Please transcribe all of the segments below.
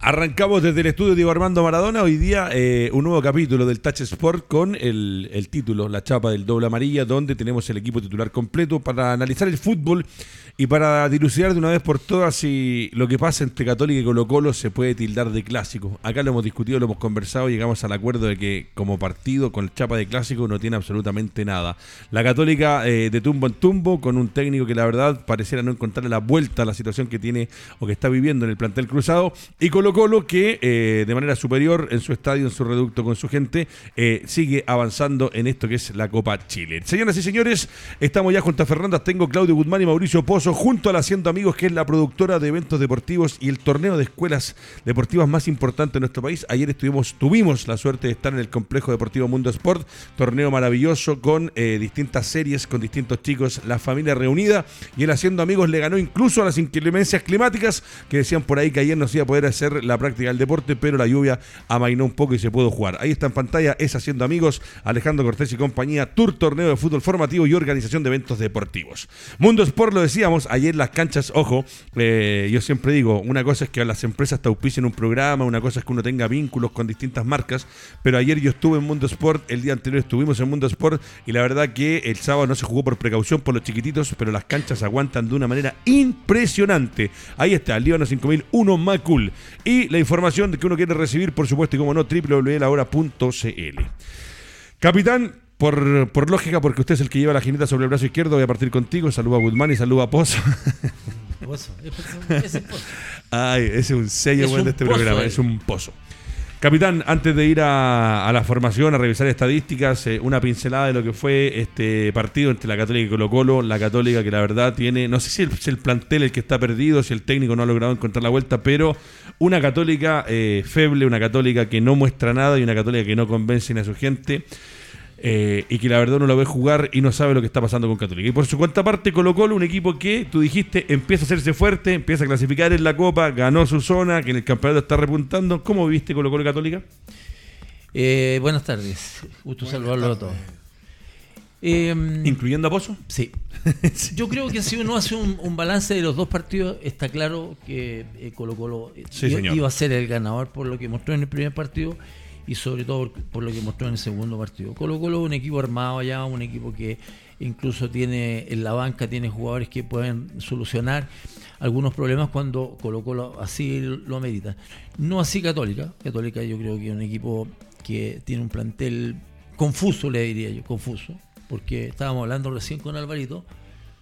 Arrancamos desde el estudio Diego Armando Maradona. Hoy día eh, un nuevo capítulo del Touch Sport con el, título, la chapa del doble amarilla, donde tenemos el equipo titular completo para analizar el fútbol y para dilucidar de una vez por todas si lo que pasa entre Católica y Colo Colo se puede tildar de clásico. Acá lo hemos discutido, lo hemos conversado y llegamos al acuerdo de que como partido con chapa de clásico no tiene absolutamente nada. La Católica eh, de tumbo en tumbo con un técnico que la verdad pareciera no encontrarle la vuelta a la situación que tiene o que está viviendo en el plantel cruzado y Colo Colo que eh, de manera superior en su estadio, en su reducto con su gente, eh, sigue avanzando en esto que es la Copa Chile. Señoras y señores, estamos ya junto a Fernanda, tengo Claudio Guzmán y Mauricio Pozo junto a la Haciendo Amigos, que es la productora de eventos deportivos y el torneo de escuelas deportivas más importante de nuestro país. Ayer estuvimos, tuvimos la suerte de estar en el complejo deportivo Mundo Sport, torneo maravilloso con eh, distintas series, con distintos chicos, la familia reunida y el Haciendo Amigos le ganó incluso a las inclemencias climáticas que decían por ahí que ayer no iba a poder hacer la práctica del deporte, pero la lluvia amainó un poco y se pudo jugar. Ahí está en pantalla, es Haciendo Amigos, Alejandro Cortés y compañía, Tour Torneo de Fútbol Formativo y Organización de Eventos Deportivos. Mundo Sport, lo decíamos, ayer las canchas, ojo, eh, yo siempre digo, una cosa es que las empresas te auspicien un programa, una cosa es que uno tenga vínculos con distintas marcas, pero ayer yo estuve en Mundo Sport, el día anterior estuvimos en Mundo Sport y la verdad que el sábado no se jugó por precaución por los chiquititos, pero las canchas aguantan de una manera impresionante. Ahí está, Líbano 5001 Macul. Y la información que uno quiere recibir, por supuesto, y como no, www.lahora.cl. Capitán, por, por, lógica, porque usted es el que lleva la jineta sobre el brazo izquierdo, voy a partir contigo. Saluda a Guzmán y saluda a Pozo. Pozo. Pozo. Ay, ese es un sello de este programa, es un pozo. Capitán, antes de ir a, la formación, a revisar estadísticas, eh, una pincelada de lo que fue este partido entre la Católica y Colo Colo. La Católica que la verdad tiene, no sé si el, el plantel el que está perdido, si el técnico no ha logrado encontrar la vuelta, pero una Católica eh, feble, una Católica que no muestra nada y una Católica que no convence a su gente. Eh, y que la verdad no lo ve jugar y no sabe lo que está pasando con Católica. Y por su cuenta parte, Colo Colo, un equipo que tú dijiste empieza a hacerse fuerte, empieza a clasificar en la Copa, ganó su zona, que en el campeonato está repuntando. ¿Cómo viste Colo Colo Católica? Eh, buenas tardes, gusto saludarlo a todos. Em, ¿Incluyendo a Pozo? Sí. Yo creo que si uno hace un, balance de los dos partidos, está claro que eh, Colo Colo iba a ser el ganador por lo que mostró en el primer partido y sobre todo por, lo que mostró en el segundo partido. Colo Colo un equipo armado allá, un equipo que incluso tiene en la banca, tiene jugadores que pueden solucionar algunos problemas cuando Colo Colo así lo amerita. No así Católica, Católica yo creo que es un equipo que tiene un plantel confuso, le diría yo, confuso, porque estábamos hablando recién con Alvarito,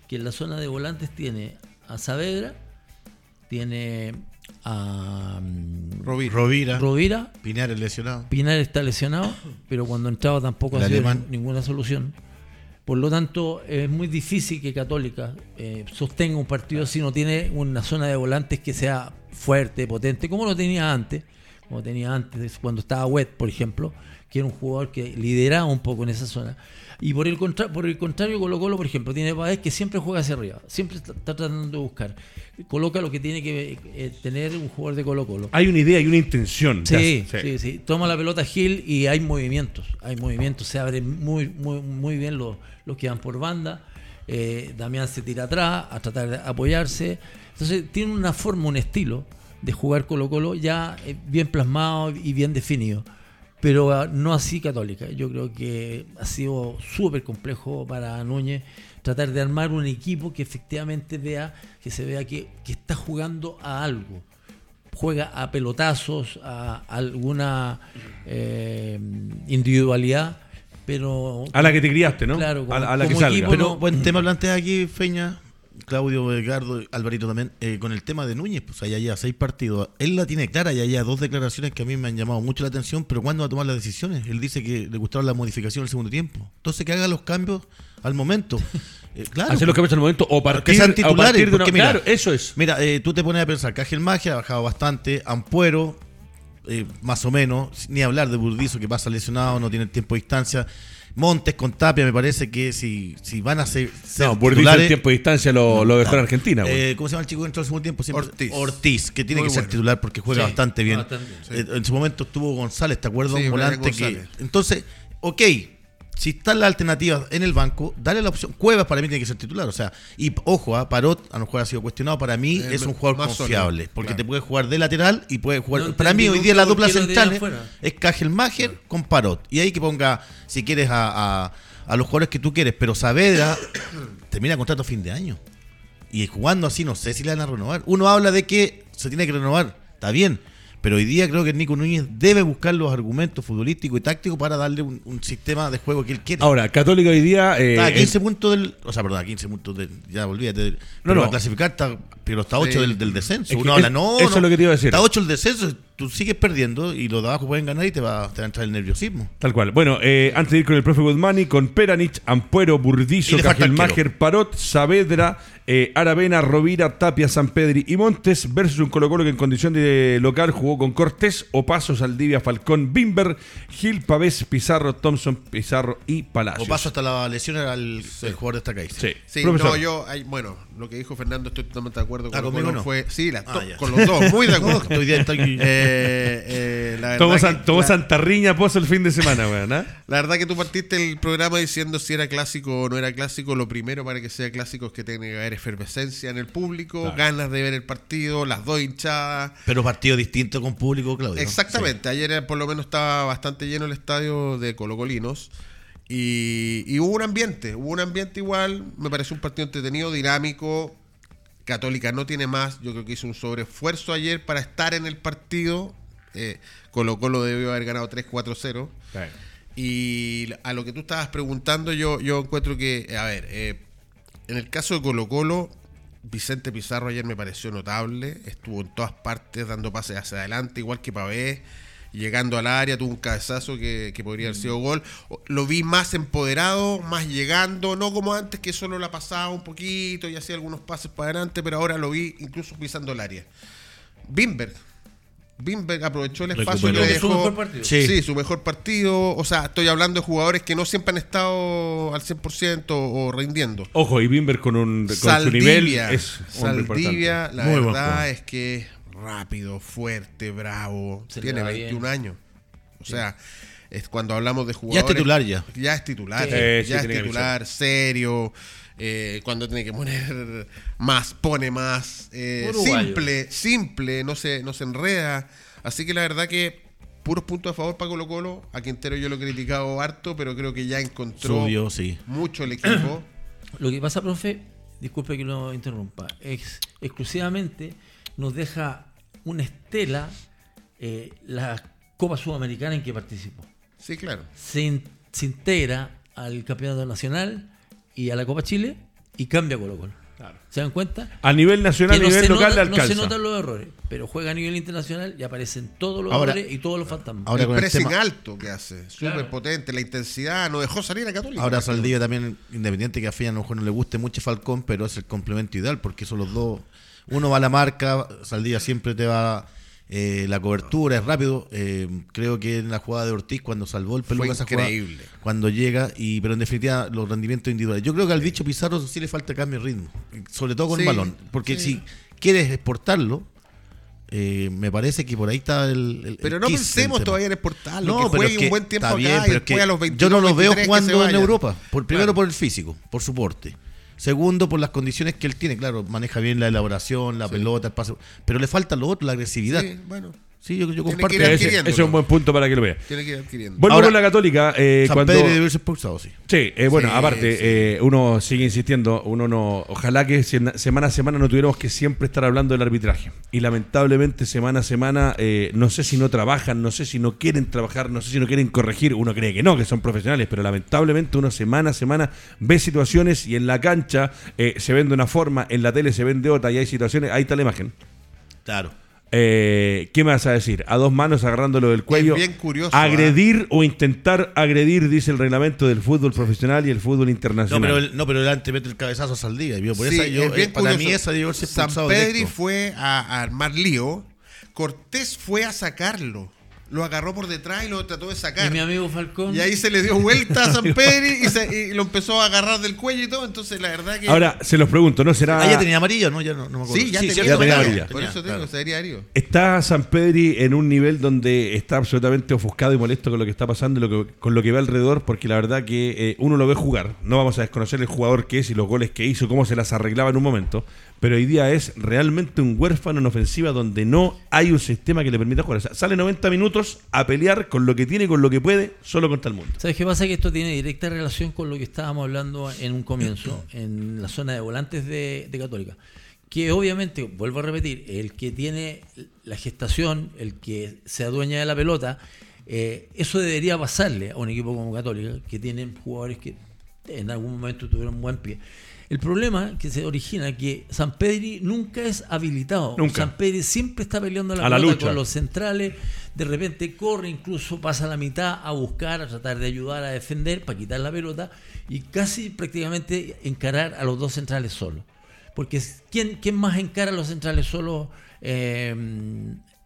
que en la zona de volantes tiene a Saavedra, tiene a mm, Rovira. Rovira. Pinar es lesionado. Pinar está lesionado, pero cuando entraba tampoco ha sido ninguna solución. Por lo tanto, es muy difícil que Católica eh, sostenga un partido si no tiene una zona de volantes que sea fuerte, potente, como lo tenía antes, como tenía antes cuando estaba Wet, por ejemplo, que era un jugador que lideraba un poco en esa zona. Y por el, contra por el contrario, Colo Colo, por ejemplo, tiene Baez que siempre juega hacia arriba, siempre está, tratando de buscar. Coloca lo que tiene que eh, tener un jugador de Colo Colo. Hay una idea, hay una intención. Sí, sí, sí, Toma la pelota Gil y hay movimientos, hay movimientos, se abren muy, muy, muy bien los, los que van por banda. Eh, Damián se tira atrás a tratar de apoyarse. Entonces tiene una forma, un estilo de jugar Colo Colo ya eh, bien plasmado y bien definido pero ah, no así Católica. Yo creo que ha sido súper complejo para Núñez tratar de armar un equipo que efectivamente vea, que se vea que, está jugando a algo. Juega a pelotazos, a, alguna eh, individualidad, pero... A la que te criaste, ¿no? Claro, a, la que salga. Pero buen tema plantea aquí, Feña, Claudio Edgardo, Alvarito también, eh, con el tema de Núñez, pues allá ya seis partidos. Él la tiene clara y hay dos declaraciones que a mí me han llamado mucho la atención, pero ¿cuándo va a tomar las decisiones? Él dice que le gustaron la modificación el segundo tiempo. Entonces que haga los cambios al momento. Eh, claro, Hacer los cambios al momento o partir, sean titulares. de claro, eso es. Mira, eh, tú te pones a pensar, Cajel Magia ha bajado bastante, Ampuero, más o menos, ni hablar de Burdizo que pasa lesionado, no tiene tiempo de distancia. Montes con Tapia, me parece que si, si van a ser. no, por el tiempo de distancia lo, lo dejó en Argentina. Eh, ¿Cómo se llama el chico que entró al segundo tiempo? Ortiz. Ortiz, que tiene que ser titular porque juega bastante bien. Eh, en su momento estuvo González, ¿te acuerdas? un volante que. Entonces, ok, si están las alternativas en el banco, dale la opción. Cuevas para mí tiene que ser titular. O sea, y ojo, a Parot a lo mejor ha sido cuestionado. Para mí es un jugador confiable. porque te puede jugar de lateral y puede jugar. para mí, hoy día la dupla central es Cajelmacher con Parot. Y ahí que ponga, si quieres, a, a, los jugadores que tú quieres. Pero Saavedra termina contrato a fin de año. Y jugando así, no sé si le van a renovar. Uno habla de que se tiene que renovar. Está bien pero hoy día creo que Nico Núñez debe buscar los argumentos futbolísticos y tácticos para darle un, sistema de juego que él quiere. Ahora, Católica hoy día. Eh, está a 15 puntos del. O sea, perdón, a 15 puntos del. Ya olvídate. No, no. clasificar está. Pero está 8 del, del, descenso. Uno habla, no. Eso es lo que te iba a decir. Está 8 el descenso tú sigues perdiendo y los de abajo pueden ganar y te va, te va a entrar el nerviosismo. Tal cual. Bueno, eh, antes de ir con el profe Guzmani, con Peranich, Ampuero, Burdizo, Cajelmacher, Parot, Saavedra, eh, Aravena, Rovira, Tapia, San Pedri y Montes versus un Colo Colo que en condición de local jugó con Cortés, Opaso, Saldivia, Falcón, Bimber, Gil, Pavés, Pizarro, Thompson, Pizarro y Palacios. Opaso hasta la lesión era el, jugador de esta calle. Sí, sí no, yo, bueno, lo que dijo Fernando estoy totalmente de acuerdo con ah, conmigo no. fue, sí, ah, con los dos, muy de acuerdo. estoy, estoy, eh, eh, la Santarriña pozo el fin de semana, weón. ¿ah? La verdad que tú partiste el programa diciendo si era clásico o no era clásico. Lo primero para que sea clásico es que tiene que haber efervescencia en el público, ganas de ver el partido, las dos hinchadas. Pero partido distinto con público, Claudio. Exactamente. Ayer eh, por lo menos estaba bastante lleno el estadio de Colocolinos. Y, y hubo un ambiente, hubo un ambiente igual. Me pareció un partido entretenido, dinámico Católica no tiene más. Yo creo que hizo un sobreesfuerzo ayer para estar en el partido. Eh, Colo Colo debió haber ganado 3-4-0. Y a lo que tú estabas preguntando, yo, yo encuentro que, a ver, eh, en el caso de Colo Colo, Vicente Pizarro ayer me pareció notable. Estuvo en todas partes dando pases hacia adelante, igual que Pavé llegando al área, tuvo un cabezazo que, podría haber sido gol. Lo vi más empoderado, más llegando, no como antes que solo la pasaba un poquito y hacía algunos pases para adelante, pero ahora lo vi incluso pisando el área. Bimberg. Bimberg aprovechó el espacio y le dejó. Su mejor partido. Sí. su mejor partido. O sea, estoy hablando de jugadores que no siempre han estado al 100% o rindiendo. Ojo, y Bimberg con, un, con su nivel es Saldivia, la verdad es que rápido, fuerte, bravo. tiene 21 años. O sea, es cuando hablamos de jugadores. Ya es titular ya. Ya es titular. ya es titular, serio. Eh, cuando tiene que poner más, pone más. Eh, simple, simple, no se, no se enreda. Así que la verdad que puros puntos a favor para Colo Colo. A Quintero yo lo he criticado harto, pero creo que ya encontró mucho el equipo. Lo que pasa, profe, disculpe que lo interrumpa, es exclusivamente nos deja una estela eh, la Copa Sudamericana en que participó. Sí, claro. Se, se, integra al Campeonato Nacional y a la Copa Chile y cambia Colo Colo. Claro. ¿Se dan cuenta? A nivel nacional, a nivel local, nota, No se notan los errores, pero juega a nivel internacional y aparecen todos los errores y todos los fantasmas. Ahora el pressing alto que hace, súper potente, la intensidad, no dejó salir a Católica. Ahora Saldivia también, independiente que a Filla a lo mejor no le guste mucho Falcón, pero es el complemento ideal porque son los dos uno va a la marca, Saldía siempre te va eh, la cobertura, es rápido. Eh, creo que en la jugada de Ortiz, cuando salvó el peluca esa increíble. cuando llega, y pero en definitiva los rendimientos individuales. Yo creo que al bicho Pizarro sí le falta cambio de ritmo, sobre todo con el balón, porque si quieres exportarlo, eh, me parece que por ahí está el. pero no pensemos todavía en exportarlo. No, que juegue un buen tiempo acá y después a los 21, Yo no lo veo jugando en Europa. Por, primero por el físico, por su porte. Segundo, por las condiciones que él tiene. Claro, maneja bien la elaboración, la pelota, el paso. Pero le falta lo otro, la agresividad. Sí, bueno. Sí, yo, yo comparto. Ese, ese, es un buen punto para que lo vea. Tiene que ir adquiriendo. Vuelvo con la Católica. Eh, San cuando... Pedro debe ser expulsado, sí. Sí, eh, bueno, aparte, eh, uno sigue insistiendo. uno no Ojalá que semana a semana no tuviéramos que siempre estar hablando del arbitraje. Y lamentablemente, semana a semana, eh, no sé si no trabajan, no sé si no quieren trabajar, no sé si no quieren corregir. Uno cree que no, que son profesionales, pero lamentablemente uno semana a semana ve situaciones y en la cancha se vende una forma, en la tele se vende otra y hay situaciones. Ahí está la imagen. Claro. Eh, ¿Qué me vas a decir? A dos manos agarrándolo del cuello. bien curioso. Agredir ¿eh? o intentar agredir, dice el reglamento del fútbol profesional y el fútbol internacional. No, pero, el, no, pero el antes mete el cabezazo a Saldía. Por esa yo, eh, para mí esa San Pedri fue a, armar lío. Cortés fue a sacarlo. Lo agarró por detrás y lo trató de sacar. Y mi amigo Falcón. Y ahí se le dio vuelta a San Pedro y, lo empezó a agarrar del cuello y todo. Entonces, la verdad que. Ahora, se los pregunto, ¿no será. Ah, ya tenía amarillo, ¿no? Ya no, me acuerdo. Sí, ya, tenía, amarilla. Por eso tengo, sería Ario. Está San Pedri en un nivel donde está absolutamente ofuscado y molesto con lo que está pasando y lo que, con lo que ve alrededor, porque la verdad que eh, uno lo ve jugar. No vamos a desconocer el jugador que es y los goles que hizo, cómo se las arreglaba en un momento pero hoy día es realmente un huérfano en ofensiva donde no hay un sistema que le permita jugar. O sea, sale 90 minutos a pelear con lo que tiene, con lo que puede, solo contra el mundo. ¿Sabes qué pasa? Que esto tiene directa relación con lo que estábamos hablando en un comienzo, en la zona de volantes de, Católica. Que obviamente, vuelvo a repetir, el que tiene la gestación, el que se adueña de la pelota, eh, eso debería pasarle a un equipo como Católica, que tienen jugadores que en algún momento tuvieron buen pie. El problema que se origina es que San Pedri nunca es habilitado. San Pedri siempre está peleando la, pelota con los centrales. De repente corre, incluso pasa la mitad a buscar, a tratar de ayudar a defender para quitar la pelota y casi prácticamente encarar a los dos centrales solos. Porque ¿quién, quién más encara a los centrales solos eh,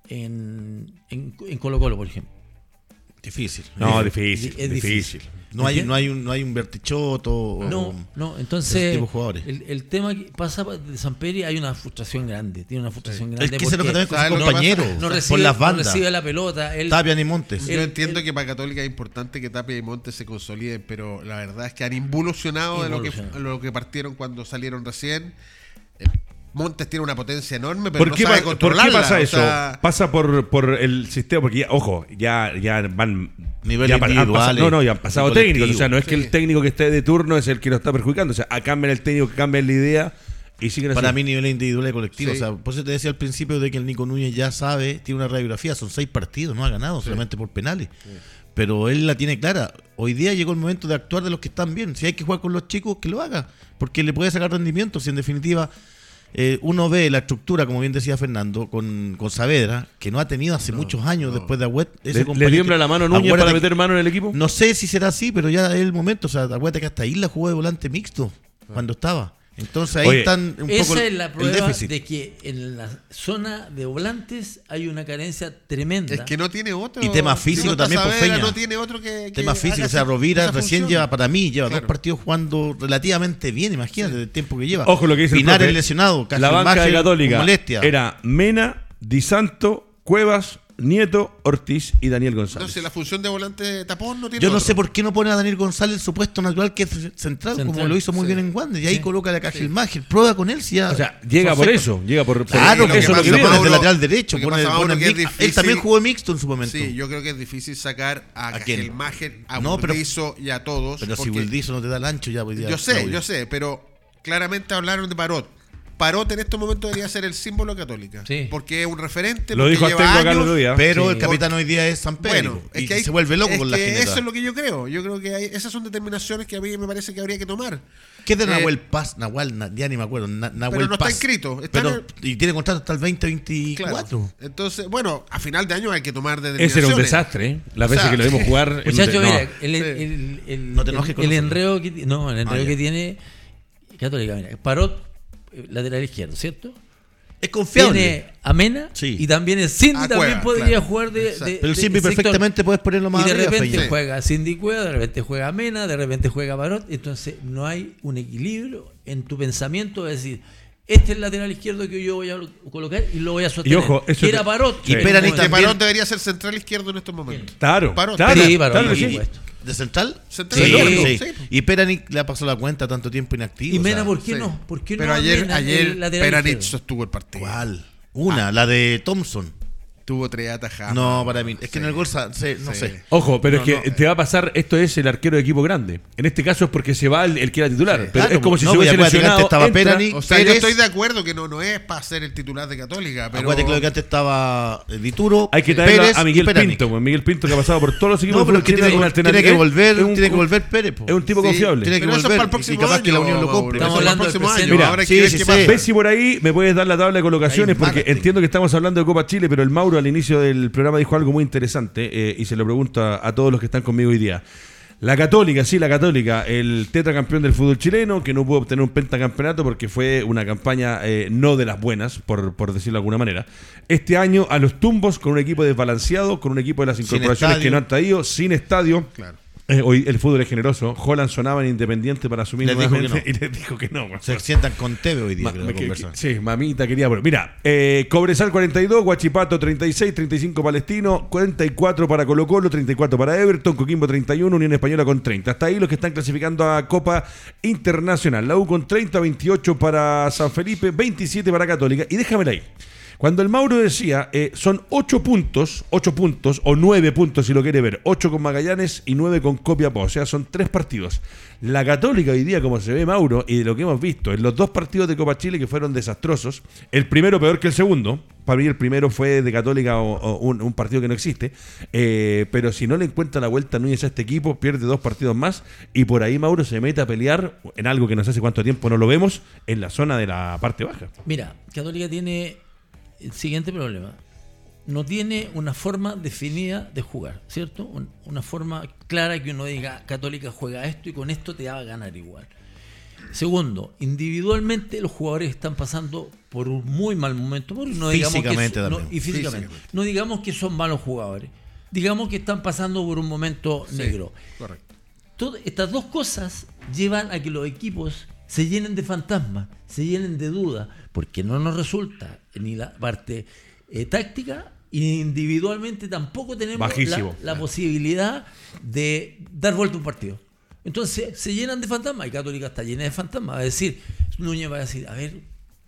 en, en Colo Colo, por ejemplo? Difícil. No, difícil. Es difícil. No hay, no hay un, no hay un vertichoto. No, no, entonces. El, tema que pasa de San Pedro hay una frustración grande. Tiene una frustración grande. Es que se lo que también con sus compañeros. No, recibe, las bandas. No recibe la pelota. Tapia ni Montes. Yo entiendo que para Católica es importante que Tapia y Montes se consoliden, pero la verdad es que han involucionado, de lo que, lo que partieron cuando salieron recién. Montes tiene una potencia enorme, pero no sabe controlarla. ¿Por qué pasa eso? Pasa por, por el sistema, porque ojo, ya, ya van niveles individuales. no, no, ya han pasado técnicos. O sea, no es que el técnico que esté de turno es el que lo está perjudicando. O sea, cambian el técnico, que cambia la idea. Y siguen Para mí, nivel individual y colectivo. O sea, por eso te decía al principio de que el Nico Núñez ya sabe, tiene una radiografía, son seis partidos, no ha ganado, solamente por penales. Pero él la tiene clara. Hoy día llegó el momento de actuar de los que están bien. Si hay que jugar con los chicos, que lo haga. Porque le puede sacar rendimiento. Si en definitiva eh, uno ve la estructura, como bien decía Fernando, con, con Saavedra, que no ha tenido hace muchos años después de Agüet. ¿Le, ¿Le tiembla la mano Núñez para meter mano en el equipo? No sé si será así, pero ya es el momento. O sea, acuérdate que hasta Isla jugó de volante mixto cuando estaba. Entonces ahí están un esa poco es la prueba de que en la zona de volantes hay una carencia tremenda. Es que no tiene otro. Y tema físico también por Feña. No tiene otro que. tema físico, o sea, Rovira recién lleva, para mí, lleva dos partidos jugando relativamente bien, imagínate el tiempo que lleva. Ojo lo que dice Pinar el lesionado, casi La banca de Católica era Mena, Di Santo, Cuevas, Nieto, Ortiz y Daniel González. Entonces, la función de volante tapón no tiene. Yo no sé por qué no pone a Daniel González el supuesto natural que es central, como lo hizo muy bien en Wander. Y ahí coloca la caja el Mágil. Prueba con él si ya. O sea, llega por eso. Llega por. Claro, que eso es lo que pone de lateral derecho. él también jugó mixto en su momento. Sí, yo creo que es difícil sacar a, el Mágil, a no, y a todos. Pero si Wildizo no te da el ancho ya. Yo sé, yo sé, pero claramente hablaron de Parot Parot en estos momentos debería ser el símbolo católica. Porque es un referente. Lo dijo lleva años, día. Pero el capitán hoy día es San Pedro. Bueno, es que se vuelve loco con la gente. Eso es lo que yo creo. Yo creo que esas son determinaciones que a mí me parece que habría que tomar. ¿Qué es de eh, Nahuel Paz? Nahuel, ya ni me acuerdo. Nahuel pero no está inscrito. y tiene contrato hasta el 2024. Entonces, bueno, a final de año hay que tomar determinaciones. Ese era un desastre, ¿eh? Las veces que lo vimos jugar. Muchachos, mira, el, el, el, no te enojes con el enredo que, no, el enredo ah, que tiene Católica, mira, Parot lateral izquierdo, ¿cierto? Es confiable. Tiene a Mena y también el Cindy también podría jugar de, Pero el Cindy perfectamente puedes ponerlo más Y de repente juega Cindy Cueva, de repente juega Mena, de repente juega Barot. Entonces no hay un equilibrio en tu pensamiento de decir, este es el lateral izquierdo que yo voy a colocar y lo voy a sostener. Y ojo, eso era Parot. Y Parot debería ser central izquierdo en estos momentos. Claro, Parot. claro, sí, Parot, claro, sí. ¿De central? Central. Sí, sí. Y Peranic le ha pasado la cuenta tanto tiempo inactivo. ¿Y Mena por qué no? ¿Por qué Pero ayer, ayer Peranic sostuvo el partido. ¿Cuál? Una, ah. la de Thompson tuvo tres atajadas. No, para mí. Es que en el gol, no sé. Ojo, pero es que te va a pasar, esto es el arquero de equipo grande. En este caso es porque se va el, que era titular. Pero es como si se hubiese lesionado. Estaba Perani, o sea, yo estoy de acuerdo que no, no es para ser el titular de Católica. Pero... Acuérdate que antes estaba Dituro. Hay que traer a Miguel Pinto. Pues, Miguel Pinto que ha pasado por todos los equipos. No, pero que tiene, tiene, que volver, tiene que volver Pérez. Es un tipo confiable. Tiene que volver. Y capaz que la Unión lo compre. Estamos hablando del próximo año. Mira, ves si por ahí me puedes dar la tabla de colocaciones porque entiendo que estamos hablando de Copa Chile, pero el Mauro al inicio del programa dijo algo muy interesante eh, y se lo pregunto a, todos los que están conmigo hoy día. La Católica, sí, la Católica, el tetracampeón del fútbol chileno, que no pudo obtener un pentacampeonato porque fue una campaña eh, no de las buenas, por, por, decirlo de alguna manera. Este año a los tumbos con un equipo desbalanceado, con un equipo de las incorporaciones que no han traído, sin estadio. Claro. Eh, hoy el fútbol es generoso. Holland sonaba en Independiente para asumir nuevamente y les dijo que no. Se sientan con TV hoy día. sí, mamita quería. Bueno, mira, eh, Cobresal 42, Guachipato 36, 35 Palestino, 44 para Colo Colo, 34 para Everton, Coquimbo 31, Unión Española con 30. Hasta ahí los que están clasificando a Copa Internacional. La U con 30, 28 para San Felipe, 27 para Católica. Y déjame ahí. Cuando el Mauro decía, eh, son ocho puntos, ocho puntos, o nueve puntos si lo quiere ver, ocho con Magallanes y nueve con Copiapó, o sea, son tres partidos. La Católica hoy día, como se ve Mauro, y de lo que hemos visto en los dos partidos de Copa Chile que fueron desastrosos, el primero peor que el segundo, para mí el primero fue de Católica o, un, partido que no existe, eh, pero si no le encuentra la vuelta Núñez a este equipo, pierde dos partidos más y por ahí Mauro se mete a pelear en algo que no sé hace cuánto tiempo no lo vemos, en la zona de la parte baja. Mira, Católica tiene el siguiente problema. No tiene una forma definida de jugar, ¿cierto? Una forma clara que uno diga, Católica juega esto y con esto te va a ganar igual. Segundo, individualmente los jugadores están pasando por un muy mal momento. No digamos que, no, y físicamente. No digamos que son malos jugadores. Digamos que están pasando por un momento negro. Correcto. estas dos cosas llevan a que los equipos se llenen de fantasmas, se llenen de dudas, porque no nos resulta ni la parte eh, táctica individualmente tampoco tenemos la, posibilidad de dar vuelta a un partido. Entonces se llenan de fantasmas y Católica está llena de fantasmas. Va a decir, Núñez va a decir, a ver,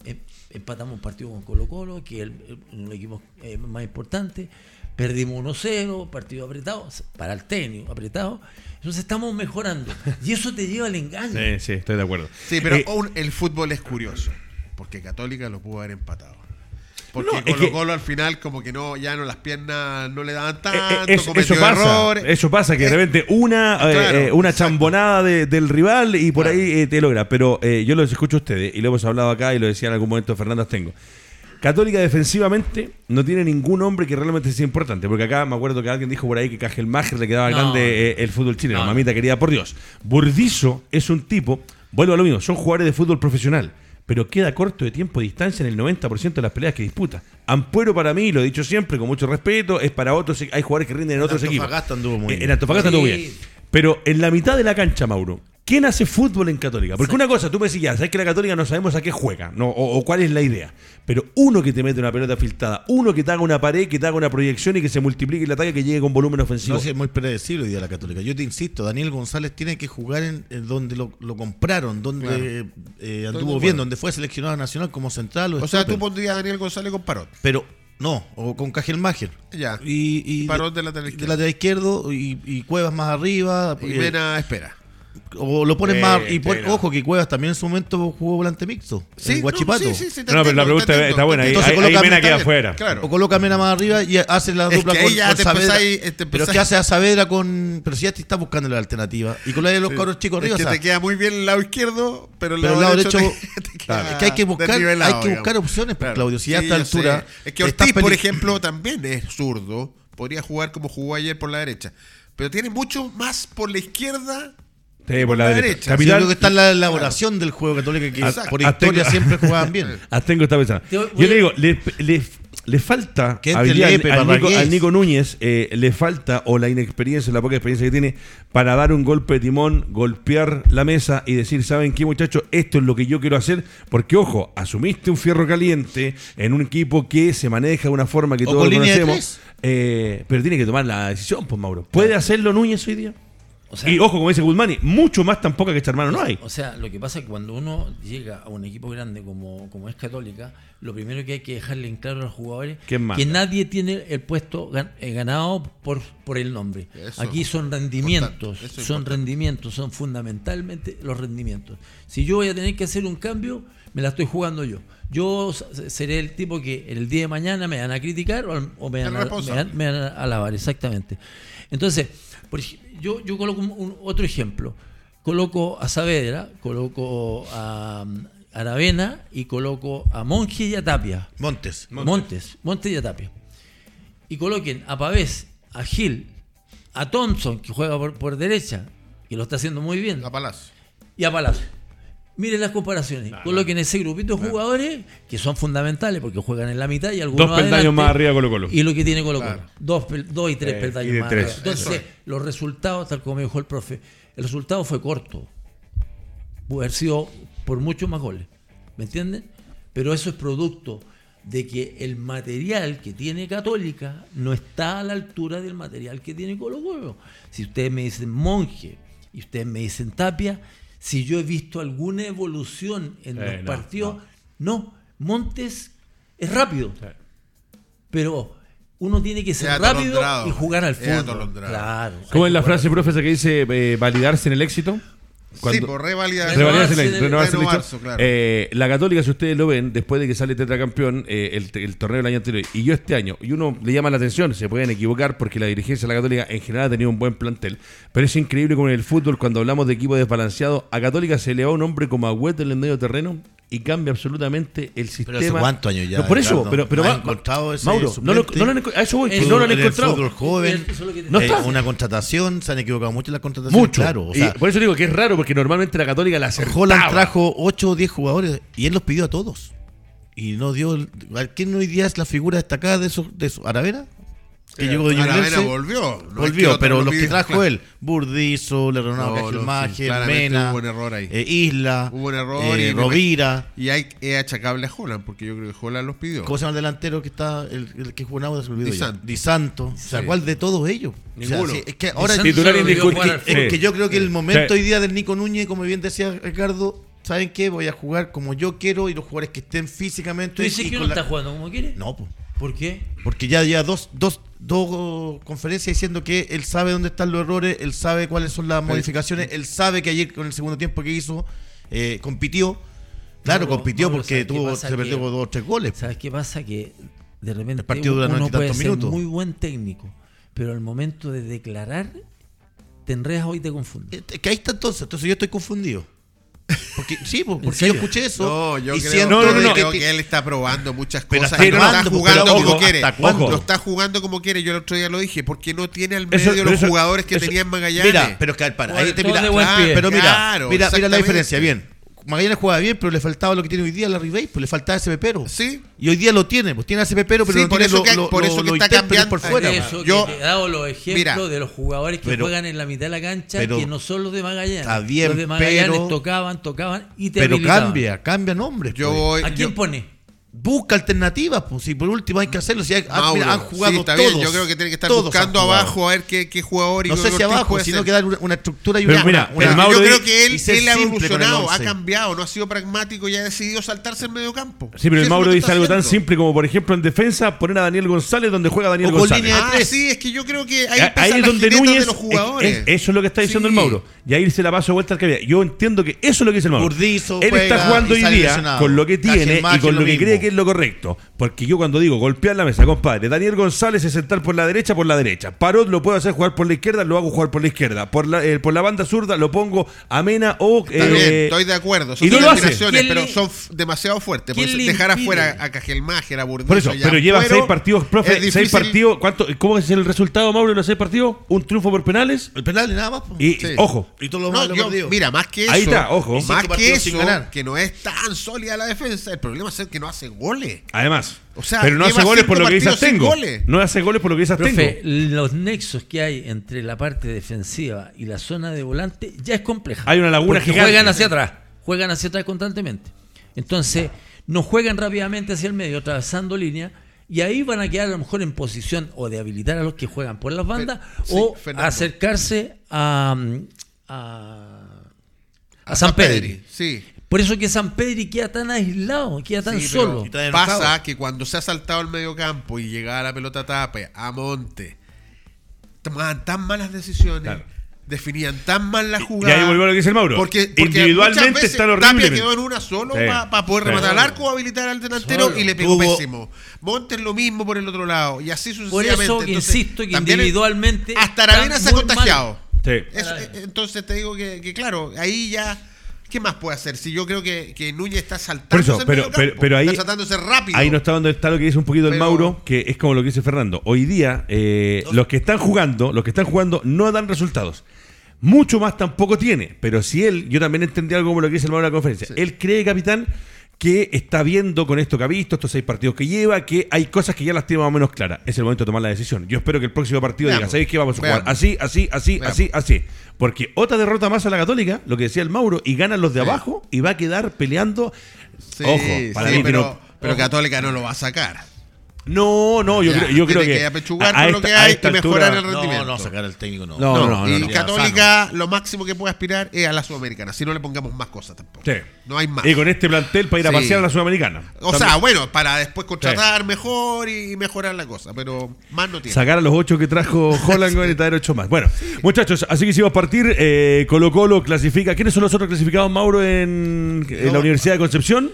em, empatamos un partido con Colo Colo, que es el, equipo eh, más importante, perdimos 1-0, partido apretado, para el tenis apretado. Entonces estamos mejorando. Y eso te lleva al engaño. Sí, sí, estoy de acuerdo. Sí, pero eh, el fútbol es curioso. Porque Católica lo pudo haber empatado. Porque Colo Colo al final como que no, ya no las piernas no le daban eh, eh, tanto, eso pasa, Eso pasa, que de repente una, una chambonada del rival y por ahí te logra. Pero yo los escucho a ustedes y lo hemos hablado acá y lo decía en algún momento Fernando Tengo. Católica defensivamente no tiene ningún hombre que realmente sea importante, porque acá me acuerdo que alguien dijo por ahí que Cajelmacher le quedaba grande eh, el fútbol chileno. Mamita querida, por Dios. Burdizo es un tipo, vuelvo a lo mismo, son jugadores de fútbol profesional, pero queda corto de tiempo y distancia en el 90% de las peleas que disputa. Ampuero para mí, lo he dicho siempre con mucho respeto, es para otros, hay jugadores que rinden en, otros equipos. Anduvo muy bien. En Antofagasta anduvo bien. Pero en la mitad de la cancha, Mauro, ¿Quién hace fútbol en Católica? Porque una cosa, tú me decías, sabes que la Católica no sabemos a qué juega, no, o, cuál es la idea. Pero uno que te mete una pelota filtrada, uno que te haga una pared, que te haga una proyección y que se multiplique el ataque, que llegue con volumen ofensivo. No, es muy predecible hoy día la Católica. Yo te insisto, Daniel González tiene que jugar en, donde lo, compraron, donde eh, anduvo bien, donde fue seleccionado nacional como central. O, sea, tú pondrías a Daniel González con Parot. Pero no, o con Cajel Mager. Ya. Y, y Parot de lateral izquierdo. De lateral izquierdo y, Cuevas más arriba. Y Mena espera. O lo pones más. Y ojo, que Cuevas también en su momento jugó volante mixto. Sí, en Guachipato. No, sí, sí, no, pero la pregunta está buena. Entonces, ahí, coloca Mena queda afuera. O coloca Mena más arriba y hace la dupla con, Saavedra. pero es que hace a Saavedra con. Pero si ya te está buscando la alternativa. Y con la de los cabros chicos arriba. Es que te queda muy bien el lado izquierdo, pero el lado, derecho. es que hay que buscar, hay que buscar opciones, pues, Claudio. Si ya a esta altura. Es que Ortiz, por ejemplo, también es zurdo. Podría jugar como jugó ayer por la derecha. Pero tiene mucho más por la izquierda Sí, por la, derecha. Capital, creo que está en la elaboración del juego católico que por historia siempre jugaban bien. Astengo está pensando. Yo le digo, le, le, falta habilidad al, Nico, al, Nico, Núñez, eh, le falta o la inexperiencia, la poca experiencia que tiene para dar un golpe de timón, golpear la mesa y decir, ¿saben qué muchachos? Esto es lo que yo quiero hacer. Porque, ojo, asumiste un fierro caliente en un equipo que se maneja de una forma que todos conocemos. Eh, pero tiene que tomar la decisión, pues Mauro. ¿Puede hacerlo Núñez hoy día? Y ojo, como dice Guzmani, mucho más tampoco que este hermano no hay. O sea, lo que pasa es que cuando uno llega a un equipo grande como, como es Católica, lo primero que hay que dejarle en claro a los jugadores que nadie tiene el puesto eh, ganado por, por el nombre. Aquí son rendimientos, son rendimientos, son fundamentalmente los rendimientos. Si yo voy a tener que hacer un cambio, me la estoy jugando yo. Yo seré el tipo que el día de mañana me van a criticar o, me, van a, me, van a, alabar, exactamente. Entonces, por yo, yo coloco un, otro ejemplo. Coloco a Saavedra, coloco a Aravena y coloco a Monge y a Tapia. Montes. Montes, Montes, y a Tapia. Y coloquen a Pavés, a Gil, a Thompson, que juega por, derecha, que lo está haciendo muy bien. A Palacio. Y a Palacio. Miren las comparaciones. Coloquen ese grupito de jugadores que son fundamentales porque juegan en la mitad y algunos Dos peldaños más arriba Colo Colo. Y lo que tiene Colo Colo. Dos, dos, y tres Eh, peldaños y más tres. arriba. Entonces, los resultados, tal como dijo el profe, el resultado fue corto. Pudo haber sido por muchos más goles. ¿Me entienden? Pero eso es producto de que el material que tiene Católica no está a la altura del material que tiene Colo Colo. Si ustedes me dicen Monje y ustedes me dicen Tapia, si yo he visto alguna evolución en Eh, los no, partidos, no. Montes es rápido, pero uno tiene que ser rápido y jugar al fútbol. Claro. ¿Cómo hay es que la frase, al profe, esa que dice eh, validarse en el éxito? Sí, por revalidar. En el- Renovarse, el renovarse, dicho. claro. Eh, la Católica, si ustedes lo ven, después de que sale tetracampeón eh, el, el torneo del año anterior y yo este año, y uno le llama la atención, se pueden equivocar porque la dirigencia de la Católica en general ha tenido un buen plantel, pero es increíble como en el fútbol, cuando hablamos de equipo desbalanceado, a Católica se le va un hombre como Agüete en el medio terreno y cambia absolutamente el sistema. hace cuántos años ya, No, por eso, pero, pero ¿No va- han encontrado ese Mauro, no lo, no lo han a eso voy, Eso, no lo han en el encontrado. fútbol joven, Eso No eh, está. una contratación, se han equivocado mucho en las contrataciones. Mucho. Claro, o sea, y por eso digo que es raro, porque normalmente la Católica la acertaba. Holland trajo 8 o 10 jugadores y él los pidió a todos. Y no dio. el- ¿Quién hoy día es la figura destacada de esos? De esos ¿Aravena? Que llegó de Aravena volvió. No es que volvió, pero lo los que trajo claro. él, Burdizo, Le Ronaldo No, no, sí, Mena, hubo un error ahí. eh, Isla, Hubo un error eh, y Rovira. Y hay, es achacable a Holland, porque yo creo que Holland los pidió. ¿Cómo se llama el delantero que está, el, el que jugó? Se olvidó Di. Santo. Di Santo. O sea. ¿cuál de todos ellos? O sea, Ninguno. sí, es que ahora jugar al es que yo creo que el momento Sí. hoy día del Nico Núñez, como bien decía Ricardo, ¿saben qué? Voy a jugar como yo quiero y los jugadores que estén físicamente. ¿Tú dices que la- está jugando como quiere? No, pues. ¿Por qué? Porque ya ya dos, dos, dos conferencias diciendo que él sabe dónde están los errores, él sabe cuáles son las modificaciones, él sabe que ayer con el segundo tiempo que hizo, eh, compitió. Claro, compitió porque ¿sabes qué tuvo, se perdió con dos o tres goles. ¿Sabes qué pasa? Que de repente El partido dura uno y puede ser minutos. muy buen técnico, pero al momento de declarar, te enredas hoy te confundes. Que ahí está entonces, entonces yo estoy confundido. Porque, sí, porque yo escuché eso. No, yo y creo, siento No, creo que- que él está probando muchas Pero cosas. ¿hasta y no está Pero jugando ojo, como quiere. Lo está jugando como quiere. Yo el otro día lo dije. Porque no tiene al medio pero los eso- jugadores que eso- tenía en Magallanes. Mira, pero que para, ahí te mira, claro, pero mira, Claro, mira, mira la diferencia, bien. Magallanes juega bien, pero le faltaba lo que tiene hoy día la Ribey, pues le faltaba ese pepero. Sí. Y hoy día lo tiene, pues tiene ese pepero, pero Sí, no por tiene eso lo, que- lo- por lo- eso que lo está cambiando- por fuera. Por eso Yo- he dado los ejemplos Mira, de los jugadores que pero- juegan en la mitad de la cancha pero- que no son los de Magallanes. Está bien, los de Magallanes pero- tocaban, tocaban y te Pero cambia, cambia nombres. Yo pues. voy. ¿A quién yo- pone? Busca alternativas, pues si por último hay que hacerlo. Si hay- ah, Mauro, mira, han jugado sí, está todos. bien, Yo creo que tiene que estar buscando abajo a ver qué, qué jugador y No qué sé si abajo, sino que dar una, una estructura y Pero una, mira, una- el Yo creo que él, él ha evolucionado, ha cambiado, no ha sido pragmático y ha decidido saltarse el medio campo. Sí, pero el Mauro dice algo tan simple como, por ejemplo, en defensa, poner a Daniel González donde juega Daniel O González. línea de Ah, sí, es que yo creo que ahí, Ahí, empiezan es donde Núñez. de los es- jugadores. es- eso es lo que está diciendo Sí. el Mauro. Y ahí se la paso vuelta al que había. Yo entiendo que eso es lo que dice el Mauro. Burdizo Él juega está jugando y hoy día con lo que tiene y con lo lo que mismo. cree que es lo correcto. Porque yo cuando digo golpear la mesa, compadre, Daniel González es sentar por la derecha, por la derecha. Parot lo puedo hacer jugar por la izquierda, lo hago jugar por la izquierda. Por la, eh, por la banda zurda lo pongo a Mena o. Eh, bien, estoy de acuerdo. Son y no lo hace. aspiraciones, ¿Quién pero le- son demasiado fuertes. Por eso dejar afuera a Cajelmacher, a Burdizo Por eso, pero lleva seis partidos, profe, es seis partidos. ¿Cuánto, ¿Cómo es el resultado, Mauro, de los seis partidos? Un triunfo por penales. El penal y nada más. Y, Sí. ojo, Y todo lo No, malo yo- mira, más que eso. Ahí está, ojo. Más que eso, que no es tan sólida la defensa. El problema es que no hace goles. además. O sea, pero no hace goles por lo que dices tengo. goles. No hace goles por lo que dices Profe, tengo. los nexos que hay entre la parte defensiva y la zona de volante ya es compleja. Hay una laguna gigante. juegan hacia atrás, juegan hacia atrás constantemente. Entonces, no juegan rápidamente hacia el medio, atravesando línea, y ahí van a quedar a lo mejor en posición o de habilitar a los que juegan por las bandas o Fernando. acercarse a, a, a San Pedro. Sí. Por eso que San Pedro queda tan aislado, queda tan Sí, solo. Y. Pasa que cuando se ha saltado el medio campo y llegaba la pelota a tape, a monte, tomaban tan malas decisiones, Claro. definían tan mal la Y jugada. ahí volvió a lo que dice el Mauro. Porque, porque Individualmente veces están Tapia quedó en una solo Sí. para poder rematar al arco o habilitar al delantero Solo. y le pegó Tuvo- pésimo. Montes lo mismo por el otro lado y así Por sucesivamente. eso que Entonces, insisto que individualmente Hasta Aravena se ha contagiado. Sí. Eso, eh, entonces te digo que, que, claro, ahí ya. ¿Qué más puede hacer? Si yo creo que, que Núñez está saltando. Por eso, pero- pero- pero ahí- Está saltándose rápido. Ahí no está donde está lo que dice un poquito el Mauro, que es como lo que dice Fernando. Hoy día, eh, los que están jugando, los que están jugando no dan resultados. Mucho más tampoco tiene. Pero si él, yo también entendí algo como lo que dice el de la conferencia. Él cree, capitán, que está viendo con esto que ha visto, estos seis partidos que lleva, que hay cosas que ya las tiene más o menos claras. Es el momento de tomar la decisión. Yo espero que el próximo partido diga, ¿sabéis qué vamos a jugar? Así, así, así, así, así. Porque otra derrota más a la Católica, lo que decía el Mauro, y ganan los de abajo y va a quedar peleando. Ojo, para mí pero, pero Católica no lo va a sacar. No, no, yo creo, yo creo que. que apechugar con lo que hay y mejorar el rendimiento. No, no, sacar el técnico no. No, no, no. y Católica, lo máximo que puede aspirar es a la Sudamericana. Si no le pongamos más cosas tampoco. Sí. No hay más. Y con este plantel para ir a pasear a la Sudamericana. O sea, bueno, para después contratar mejor y mejorar la cosa. Pero más no tiene. Sacar a los ocho que trajo Holland y traer ocho más. Bueno, muchachos, así que hicimos partir. Eh, Colo Colo clasifica. ¿Quiénes son los otros clasificados, Mauro, en, en la Universidad de Concepción?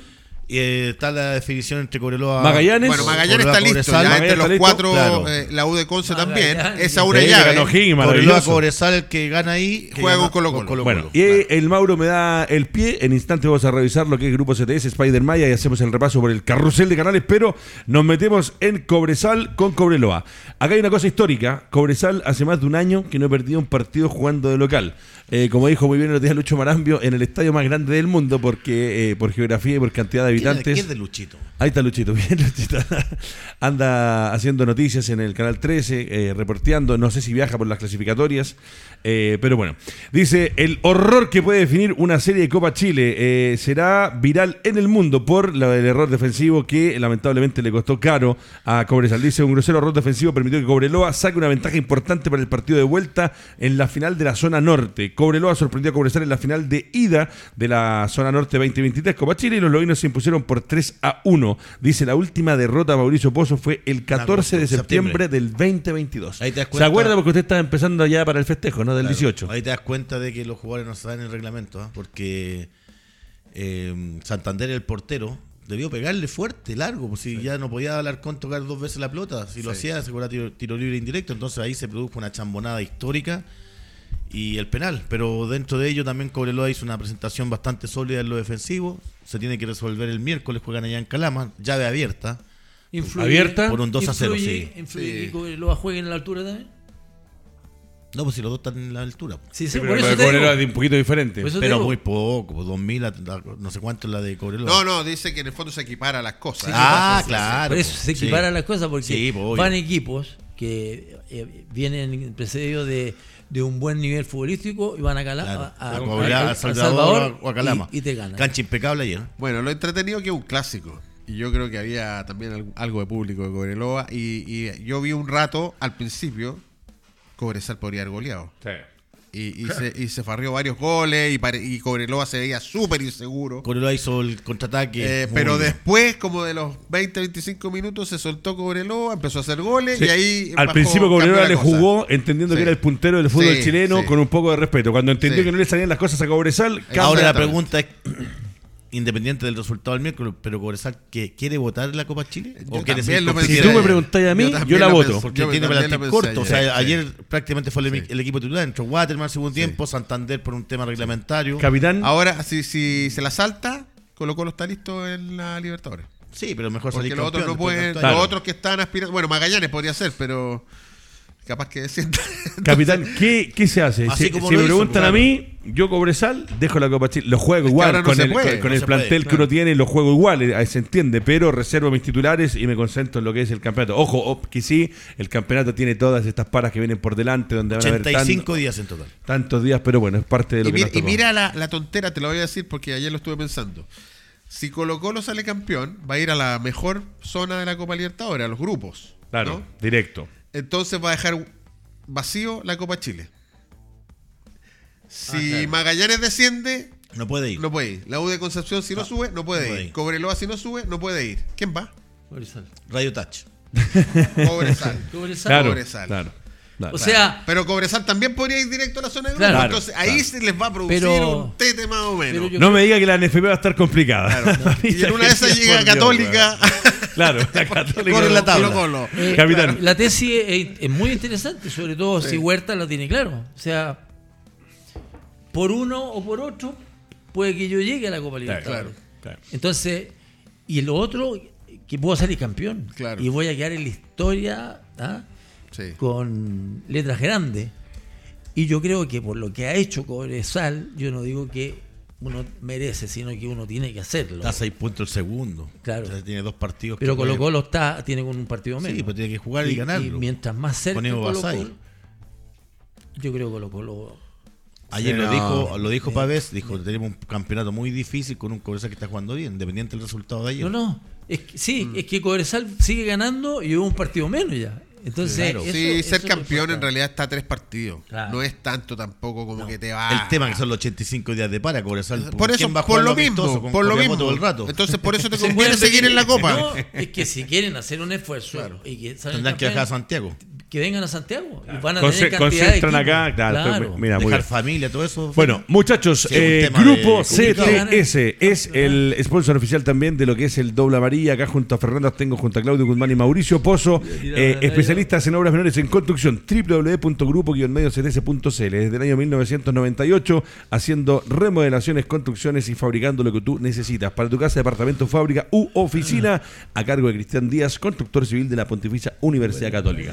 Y eh, está la definición entre Cobreloa Magallanes. Bueno, Magallanes está listo. Ya entre los cuatro, eh, la U de Conce también. Esa una llave. Cobreloa Cobresal, el que gana ahí. Juega con Colo Colo. Bueno, y el Mauro me da el pie. En instante vamos a revisar lo que es el Grupo CTS, Spider Maya, y hacemos el repaso por el carrusel de canales. Pero nos metemos en Cobresal con Cobreloa. Acá hay una cosa histórica. Cobresal hace más de un año que no ha perdido un partido jugando de local. Eh, como dijo muy bien el día Lucho Marambio, en el estadio más grande del mundo, porque por geografía y por cantidad de ¿Quién de Luchito? Ahí está Luchito, bien Luchito. Anda haciendo noticias en el canal 13, eh, reporteando, no sé si viaja por las clasificatorias, eh, pero bueno. Dice, el horror que puede definir una serie de Copa Chile eh, será viral en el mundo por el error defensivo que lamentablemente le costó caro a Cobresal. Dice, un grosero error defensivo permitió que Cobreloa saque una ventaja importante para el partido de vuelta en la final de la zona norte. Cobreloa sorprendió a Cobresal en la final de ida de la zona norte 2023 Copa Chile y los lobinos se impusieron por 3 a 1. Dice, la última derrota a Mauricio Pozo fue el 14 de septiembre, del 2022. ¿Se acuerda? Porque usted estaba empezando ya para el festejo, ¿no? Del 18. Ahí te das cuenta de que los jugadores no saben el reglamento, ¿ah? porque eh, Santander, el portero, debió pegarle fuerte, largo, pues si ya no podía hablar con tocar dos veces la pelota, si lo hacía se cobraba tiro, libre indirecto, entonces ahí se produjo una chambonada histórica y el penal, pero dentro de ello también Cobreloa hizo una presentación bastante sólida en lo defensivo, se tiene que resolver el miércoles, juegan allá en Calama, llave abierta. ¿Abierta? Por un 2 a 0, sí. ¿Influye sí. Cobreloa juegue en la altura también? No, pues si los dos están en la altura. Sí, sí, por eso Cobreloa es un poquito diferente. Pero muy poco, pues 2000, no sé cuánto es la de Cobreloa. No, no, dice que en el fondo se equipara las cosas. ah, claro. Por eso se equipara las cosas porque van equipos que eh, vienen precedidos de, de, un buen nivel futbolístico y van a, Cala, a, a, Salvador, o a Calama. Y, te ganan. Cancha impecable ayer. Bueno, lo entretenido que es un clásico. Y yo creo que había también algo de público de Cobreloa. Y, y yo vi un rato al principio Cobresal podría haber goleado. Sí. Y, se, y, se, farrió varios goles y, y Cobreloa se veía súper inseguro. Cobreloa hizo el contraataque. Eh, pero después, como de los 20, 25 minutos, se soltó Cobreloa, empezó a hacer goles y ahí. Al principio Cobreloa le jugó entendiendo que era el puntero del fútbol chileno con un poco de respeto. Cuando entendió que no le salían las cosas a Cobresal. Ahora la pregunta es: independiente del resultado del miércoles, pero Cobresal que quiere votar la Copa Chile o quiere Si tú me preguntas a mí, yo, la voto. porque tiene plantel corto. o sea, ayer prácticamente fue el, equipo titular. Entró Waterman segundo tiempo, Santander por un tema reglamentario. Capitán. Ahora, si, si se la salta, Colo Colo está listo en la Libertadores. Sí, pero mejor Porque los otros no pueden. Los otros que están aspirando. Bueno, Magallanes podría ser, pero capaz que sienta. Capitán, ¿qué, ¿qué, se hace? si, me preguntan a mí, yo Cobresal, dejo la Copa Chile. Lo juego igual, con, el, con, el, plantel que uno tiene, lo juego igual, ahí se entiende, pero reservo mis titulares y me concentro en lo que es el campeonato. Ojo, que sí, el campeonato tiene todas estas paras que vienen por delante, donde van a haber 85 días en total. Tantos días, pero bueno, es parte de lo y que Y mira la, la tontera, te lo voy a decir porque ayer lo estuve pensando. Si Colo Colo sale campeón, va a ir a la mejor zona de la Copa Libertadores, a los grupos. Claro, directo. Entonces va a dejar vacío la Copa Chile. Si ah, Magallanes desciende, no puede ir. No puede ir. La U de Concepción, si no, sube, no puede ir. Cobreloa, si no sube, no puede ir. ¿Quién va? Cobresal. Radio Touch. Cobresal. Cobresal. Cobresal. Claro. o sea, pero Cobresal también podría ir directo a la zona de grupo. entonces ahí se les va a producir un tete más o menos. No me diga que la NFP va a estar complicada. y en una de esas llega Católica. Claro, la Católica. Corre la tabla. Eh, Capitán. La tesis es, muy interesante, sobre todo si Huerta lo tiene claro. O sea, por uno o por otro, puede que yo llegue a la Copa Libertadores. Claro, Entonces, y lo otro, que puedo salir campeón. Claro. Y voy a quedar en la historia ¿ah? con letras grandes. Y yo creo que por lo que ha hecho Cobresal, yo no digo que uno merece, sino que uno tiene que hacerlo. Está a seis puntos el segundo. Claro. tiene dos partidos. Pero Colo Colo está, tiene con un partido menos. Sí, pero tiene que jugar y, ganarlo. Y mientras más cerca Colo Colo, yo creo que Colo Colo... Ayer lo dijo, lo dijo Pavés, dijo, tenemos un campeonato muy difícil con un Cobresal que está jugando bien, independiente del resultado de ayer. No, no, es que, sí, mm. es que Cobresal sigue ganando y hubo un partido menos ya. Entonces, sí, ser campeón en realidad está a tres partidos. No es tanto tampoco como que te va. El tema que son los 85 días de para Cobresal. Por eso, por lo mismo, por lo mismo. Todo el rato. Entonces, por eso te conviene seguir en la Copa. es que si quieren hacer un esfuerzo y que tendrán que dejar a Santiago que vengan a Santiago y van a tener concentran acá, claro, mira, Dejar familia, todo eso. Bueno, muchachos, eh, Grupo CTS es el sponsor oficial también de lo que es el Doble Amarilla. Acá junto a Fernanda tengo junto a Claudio Guzmán y Mauricio Pozo, eh, especialistas en obras menores en construcción, www.grupo-mediocts.cl. Desde el año 1998, haciendo remodelaciones, construcciones y fabricando lo que tú necesitas para tu casa, departamento, fábrica u oficina, a cargo de Cristian Díaz, constructor civil de la Pontificia Universidad Católica.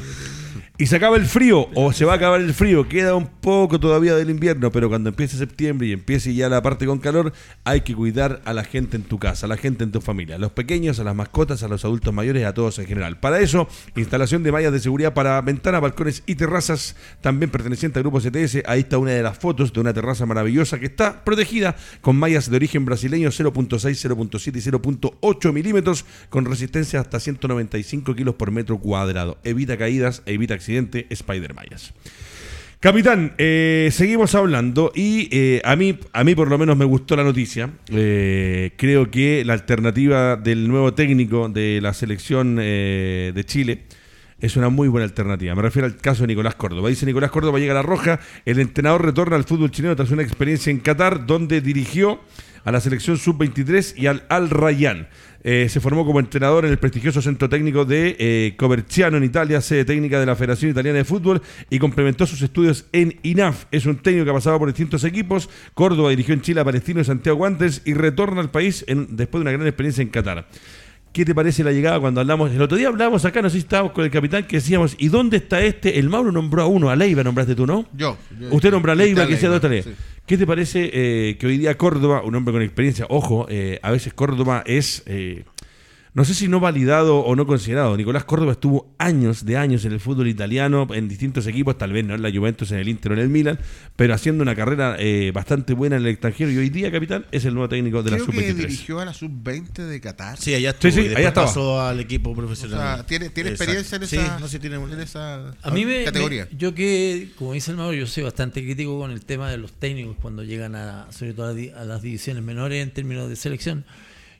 Y se acaba el frío, o se va a acabar el frío, queda un poco todavía del invierno, pero cuando empiece septiembre y empiece ya la parte con calor, hay que cuidar a la gente en tu casa, a la gente en tu familia, a los pequeños, a las mascotas, a los adultos mayores, a todos en general. Para eso, instalación de mallas de seguridad para ventanas, balcones y terrazas, también perteneciente al grupo CTS. Ahí está una de las fotos de una terraza maravillosa que está protegida con mallas de origen brasileño 0.6, 0.7 y 0.8 milímetros, con resistencia hasta 195 kilos por metro cuadrado. Evita caídas, evita accidente Spider Mayas. Capitán, eh, seguimos hablando y eh, a, mí, a mí por lo menos me gustó la noticia. Eh, creo que la alternativa del nuevo técnico de la selección de Chile es una muy buena alternativa. Me refiero al caso de Nicolás Córdoba. Dice Nicolás Córdoba llega a la roja, el entrenador retorna al fútbol chileno tras una experiencia en Qatar donde dirigió a la selección sub-23 y al Al Rayyan. Eh, se formó como entrenador en el prestigioso centro técnico de eh, Coverciano en Italia, sede técnica de la Federación Italiana de Fútbol, y complementó sus estudios en INAF. Es un técnico que ha pasado por distintos equipos. Córdoba dirigió en Chile a Palestino y Santiago Guantes y retorna al país después de una gran experiencia en Qatar. ¿Qué te parece la llegada cuando hablamos? El otro día hablábamos acá, no sé si estábamos con el capitán, que decíamos, ¿y dónde está este? El Mauro nombró a uno, a Leiva nombraste tú, ¿no? Yo. Usted nombra a Leiva, que sea de otra ley. ¿Qué te parece eh, que hoy día Córdoba, un hombre con experiencia, ojo, eh, a veces Córdoba es... Eh, no sé si no validado o no considerado. Nicolás Córdoba estuvo años de años en el fútbol italiano, en distintos equipos, tal vez no en la Juventus, en el Inter o en el Milan, pero haciendo una carrera eh, bastante buena en el extranjero y hoy día, capitán, es el nuevo técnico de la sub-23. dirigió a la sub-20 de Qatar. Sí, allá estuvo. Sí, sí, allá pasó al equipo profesional. O sea, ¿tiene, tiene experiencia en esa, no, tiene, en esa a mí me, categoría? yo que, como dice el Mauro, yo soy bastante crítico con el tema de los técnicos cuando llegan a, sobre todo a las divisiones menores en términos de selección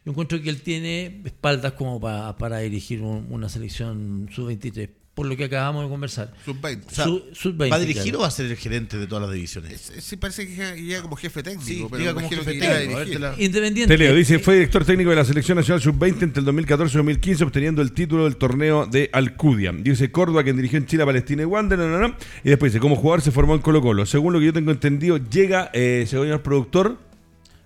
yo encuentro que él tiene espaldas como para, dirigir una selección sub-23, por lo que acabamos de conversar. Sub-20. ¿Va a dirigir o va a ser el gerente de todas las divisiones? Sí, parece que llega como jefe técnico. Sí, pero como jefe técnico. Independiente. Te leo, dice, fue director técnico de la Selección Nacional Sub-20 entre el 2014 y 2015, obteniendo el título del torneo de Alcudia. Dice Córdoba, quien dirigió en Chile, Palestina y Wander, y después dice, como jugador se formó en Colo Colo. Según lo que yo tengo entendido, llega, eh, el productor,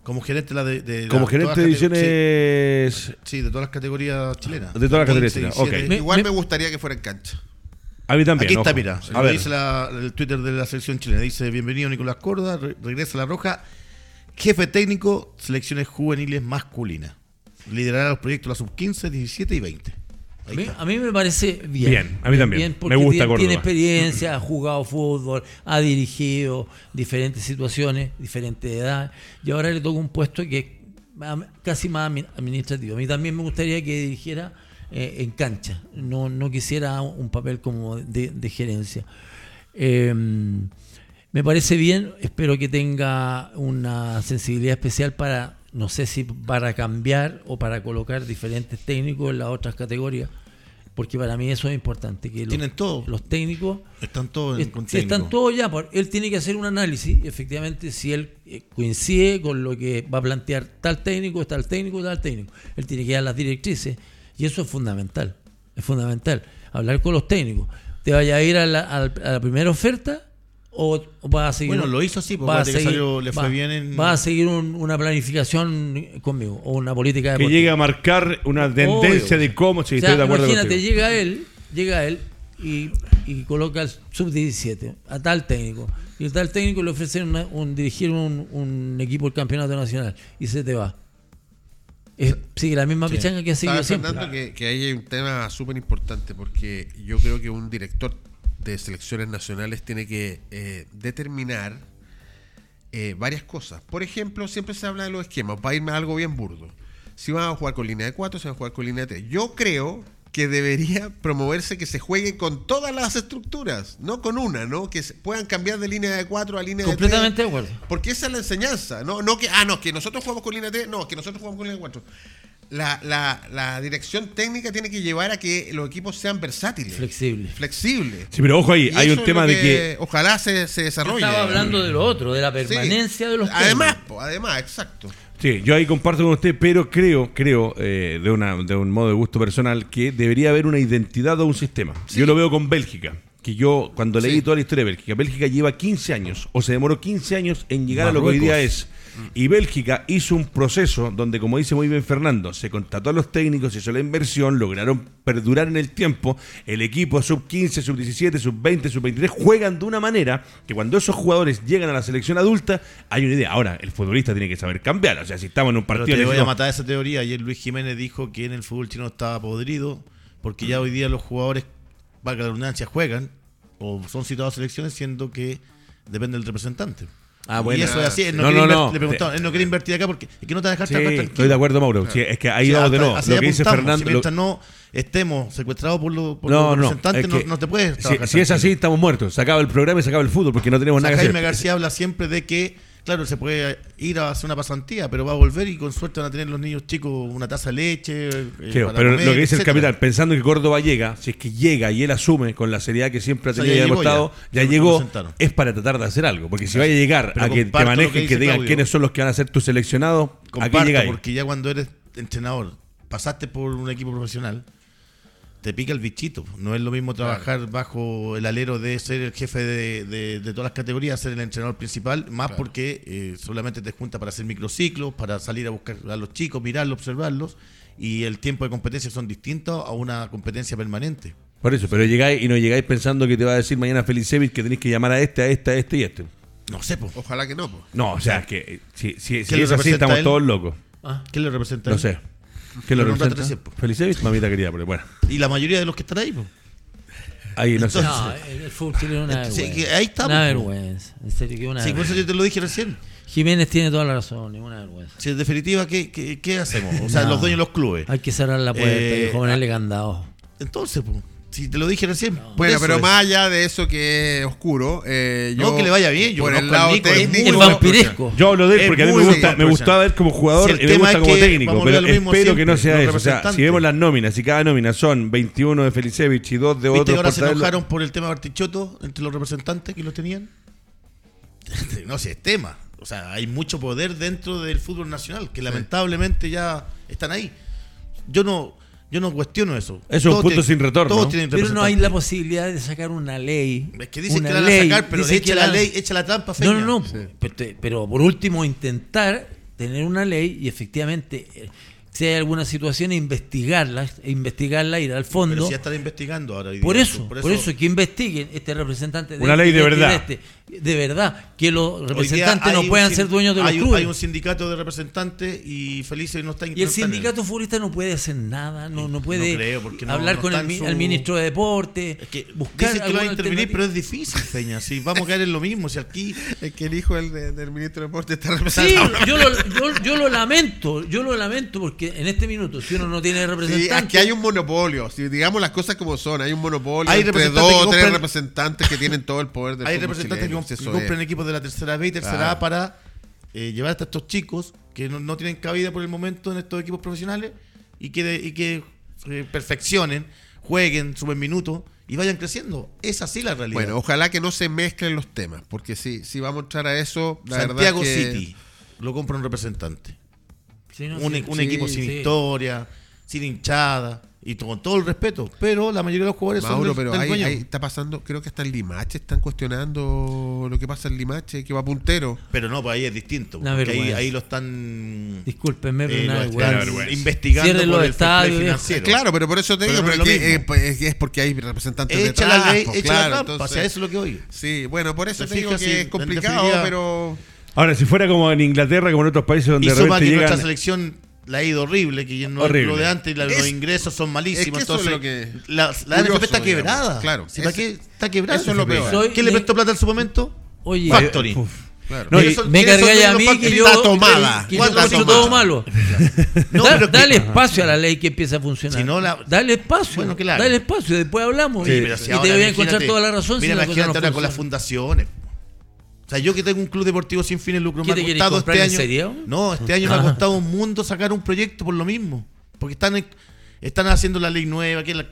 como gerente de, de Como gerente de divisiones. Sí, de todas las categorías chilenas. De todas las categorías chilenas. Okay. Igual me, gustaría que fuera en cancha. A mí también. Aquí está, mira. A ver. Dice el Twitter de la selección chilena. Dice: Bienvenido Nicolás Corda, regresa a la Roja. Jefe técnico, selecciones juveniles masculinas. Liderará los proyectos la sub 15, 17 y 20. A mí, me parece bien. Bien, a mí también. me gusta tiene, tiene experiencia, ha jugado fútbol, ha dirigido diferentes situaciones, diferentes edades, y ahora le toca un puesto que es casi más administrativo. A mí también me gustaría que dirigiera eh, en cancha, no, no quisiera un papel como de, gerencia. Em, me parece bien, espero que tenga una sensibilidad especial para no sé si para cambiar o para colocar diferentes técnicos en las otras categorías, porque para mí eso es importante. Que Tienen todo. Los técnicos. Están todos en Están todos ya. Él tiene que hacer un análisis, efectivamente, si él eh, coincide con lo que va a plantear tal técnico, tal técnico, tal técnico. Él tiene que dar las directrices, y eso es fundamental. Es fundamental. Hablar con los técnicos. Te vaya a ir a la, a la primera oferta o, va a seguir bueno lo hizo porque va a seguir, le fue bien en... va a seguir una planificación conmigo o una política que llegue a marcar una tendencia de cómo si estoy de acuerdo imagínate llega él llega él y, y coloca al sub-17, a tal técnico. Y a tal técnico le ofrecen un, dirigir un, equipo del campeonato nacional y se te va. sigue la misma pichanga que ha seguido siempre. Que, que ahí hay un tema súper importante porque yo creo que un director de selecciones nacionales tiene que eh, determinar eh, varias cosas. Por ejemplo, siempre se habla de los esquemas, para irme a algo bien burdo. Si van a jugar con línea de 4, si van a jugar con línea de 3. Yo creo que debería promoverse que se juegue con todas las estructuras, no con una, ¿no? Que puedan cambiar de línea de 4 a línea de 3. Completamente de acuerdo. Porque esa es la enseñanza, ¿no? No que, ah, no, que nosotros jugamos con línea de 3, no, que nosotros jugamos con línea de 4 la, la, la, dirección técnica tiene que llevar a que los equipos sean versátiles. Flexibles. Flexibles. Sí, pero ojo ahí, hay un tema de que... Ojalá se, se desarrolle. estaba hablando de lo otro, de la permanencia de los Además, además, exacto. Sí, yo ahí comparto con usted, pero creo, creo, eh, de, una, de un modo de gusto personal, que debería haber una identidad o un sistema. Yo lo veo con Bélgica que yo cuando leí toda la historia de Bélgica, Bélgica lleva 15 años, o se demoró 15 años en llegar a lo que hoy día es y Bélgica hizo un proceso donde, como dice muy bien Fernando, se contrató a los técnicos, se hizo la inversión, lograron perdurar en el tiempo. El equipo sub-15, sub-17, sub-20, sub-23 juegan de una manera que cuando esos jugadores llegan a la selección adulta, hay una idea. Ahora, el futbolista tiene que saber cambiar. O sea, si estamos en un partido. Pero te voy a matar esa teoría. Ayer Luis Jiménez dijo que en el fútbol chino estaba podrido, porque ya hoy día los jugadores, valga la redundancia, juegan o son citados a selecciones, siendo que depende del representante. Ah, bueno. Y eso es así. Él no, no, no, Le preguntó, él no quiere invertir acá porque es que no te va a dejar sí, Estoy de acuerdo, Mauro. Sí, es que ahí vamos de nuevo. Lo que dice Fernando. Si mientras no estemos secuestrados por, los, por no, los representantes, no, no, te puedes. Si, si es así, estamos muertos. Se acaba el programa y se acaba el fútbol porque no tenemos nada que hacer. Jaime García habla siempre de que claro, se puede ir a hacer una pasantía, pero va a volver y con suerte van a tener los niños chicos una taza de leche. Eh, pero lo que dice el capitán, pensando que Córdoba llega, si es que llega y él asume con la seriedad que siempre ha tenido y ha demostrado, ya, llegó, es para tratar de hacer algo. Porque si vaya a llegar a que te manejen, que, digan quiénes son los que van a ser tus seleccionados, ¿a qué llegáis? Porque ya cuando eres entrenador, pasaste por un equipo profesional te pica el bichito. No es lo mismo trabajar bajo el alero de ser el jefe de, todas las categorías, ser el entrenador principal, más porque eh, solamente te junta para hacer microciclos, para salir a buscar a los chicos, mirarlos, observarlos, y el tiempo de competencia son distintos a una competencia permanente. Por eso, pero llegáis y no llegáis pensando que te va a decir mañana Felicevich que tenéis que llamar a este, a este, a este y a este. No sé, pues. Ojalá que no, No, o sea, que eh, si, si, si es así, estamos todos locos. ¿Ah? ¿Qué le representa? No sé. ¿Qué lo representa? Felicevich, mamita querida, pero bueno. Y la mayoría de los que están ahí, pues. Ahí no sé. No, el fútbol tiene una vergüenza. ahí está. Una vergüenza. En serio, que una Sí, por eso yo te lo dije recién. Jiménez tiene toda la razón, una vergüenza. Si en definitiva, ¿qué, qué, qué hacemos? O sea, los dueños de los clubes. Hay que cerrar la puerta eh, y ponerle candado. Entonces, pues. Si te lo dije recién. Bueno, pero más allá de eso que es oscuro, eh, yo. No, que le vaya bien. Yo por el lado técnico. El vampiresco. Yo hablo de él porque a mí me gusta, me gustaba ver como jugador y me gusta como técnico. Pero espero que no sea eso. O sea, si vemos las nóminas, si cada nómina son 21 de Felicevich y 2 de otros. ahora se enojaron por el tema de Bartichotto entre los representantes que lo tenían? no sé, es tema. O sea, hay mucho poder dentro del fútbol nacional que lamentablemente ya están ahí. Yo no yo no cuestiono eso. Es un punto sin retorno. pero no hay la posibilidad de sacar una ley. Es que dicen que la van a sacar, pero echa la, ley, echa la trampa. Feña. No, no, no. Pero, por último, intentar tener una ley y efectivamente eh, si hay alguna situación, investigarla, investigarla, ir al fondo. Pero si ya están investigando ahora. por, eso, por, eso, que investiguen este representante de Una ley de verdad. Este, de verdad, que los representantes no puedan ser dueños de los hay, clubes. Hay un sindicato de representantes y Felices no está Y el sindicato futbolista no puede hacer nada, no, no puede hablar con el, ministro de Deporte, es que buscar que va a intervenir, pero es difícil, Peña. Si vamos a caer en lo mismo, si aquí es que el hijo del, del ministro de Deporte está representando. Sí, yo lo, yo, yo lo lamento, yo lo lamento porque en este minuto, si uno no tiene representante. Sí, hay un monopolio. Si digamos las cosas como son, hay un monopolio hay entre dos o tres representantes que tienen todo el poder del Hay representantes que, compran equipos de la tercera B y tercera A para eh, llevar hasta estos chicos que no, tienen cabida por el momento en estos equipos profesionales y que, y que eh, perfeccionen, jueguen, suben minutos y vayan creciendo. Es así la realidad. Bueno, ojalá que no se mezclen los temas, porque si, si vamos a entrar a eso, la Santiago City lo compra un representante un, equipo sin historia, sin hinchada. Y con todo el respeto, pero la mayoría de los jugadores Mauro, son del, pero del dueño. está pasando, creo que hasta en Limache están cuestionando lo que pasa en Limache, que va puntero. Pero no, pues ahí es distinto. Porque ahí, ahí lo están Discúlpenme, pero eh, vergüenza. están investigando Cierren por los el estadios, financiero. Claro, pero por eso te Pero digo, no es mismo. eh, pues, es porque hay representantes Echa detrás, la ley, pues, echa claro, la trampa, entonces- o sea, eso es lo que oigo. Sí, bueno, por eso ¿Te te digo que Sí, es complicado, pero... Ahora, si fuera como en Inglaterra, como en otros países donde Y de repente que nuestra llegan. selección la ha ido horrible, que ya no Horrible. es lo de antes, y la- los Es- ingresos son malísimos. es que entonces, lo que- la, la curioso, NFP está digamos. quebrada. Claro, ¿Sí, ¿Para ese- qué está quebrada? eso es lo peor. Soy- ¿Quién le prestó plata en su momento? Oye, Factory. Uf. Claro. No, ¿Quiénes y- son- me cargáis a los mí que yo, Está tomada. que yo hecho tomada. todo malo. No, Da- es que- dale espacio a la ley que empiece a funcionar. Si no la- Dale espacio. Bueno, claro. Dale espacio, después hablamos. Sí, y si y te voy a encontrar toda la razón. si Mira, la cosa imagínate no ahora con las fundaciones. O sea, yo que tengo un club deportivo sin fines de lucro, ¿Qué me ha costado este año. serio? No, este año me ha costado un mundo sacar un proyecto por lo mismo. Porque están, están haciendo la ley nueva. que la-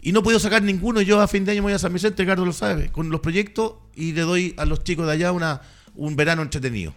y no he podido sacar ninguno. Yo a fin de año me voy a San Vicente, Ricardo lo sabe, con los proyectos y le doy a los chicos de allá una, un verano entretenido.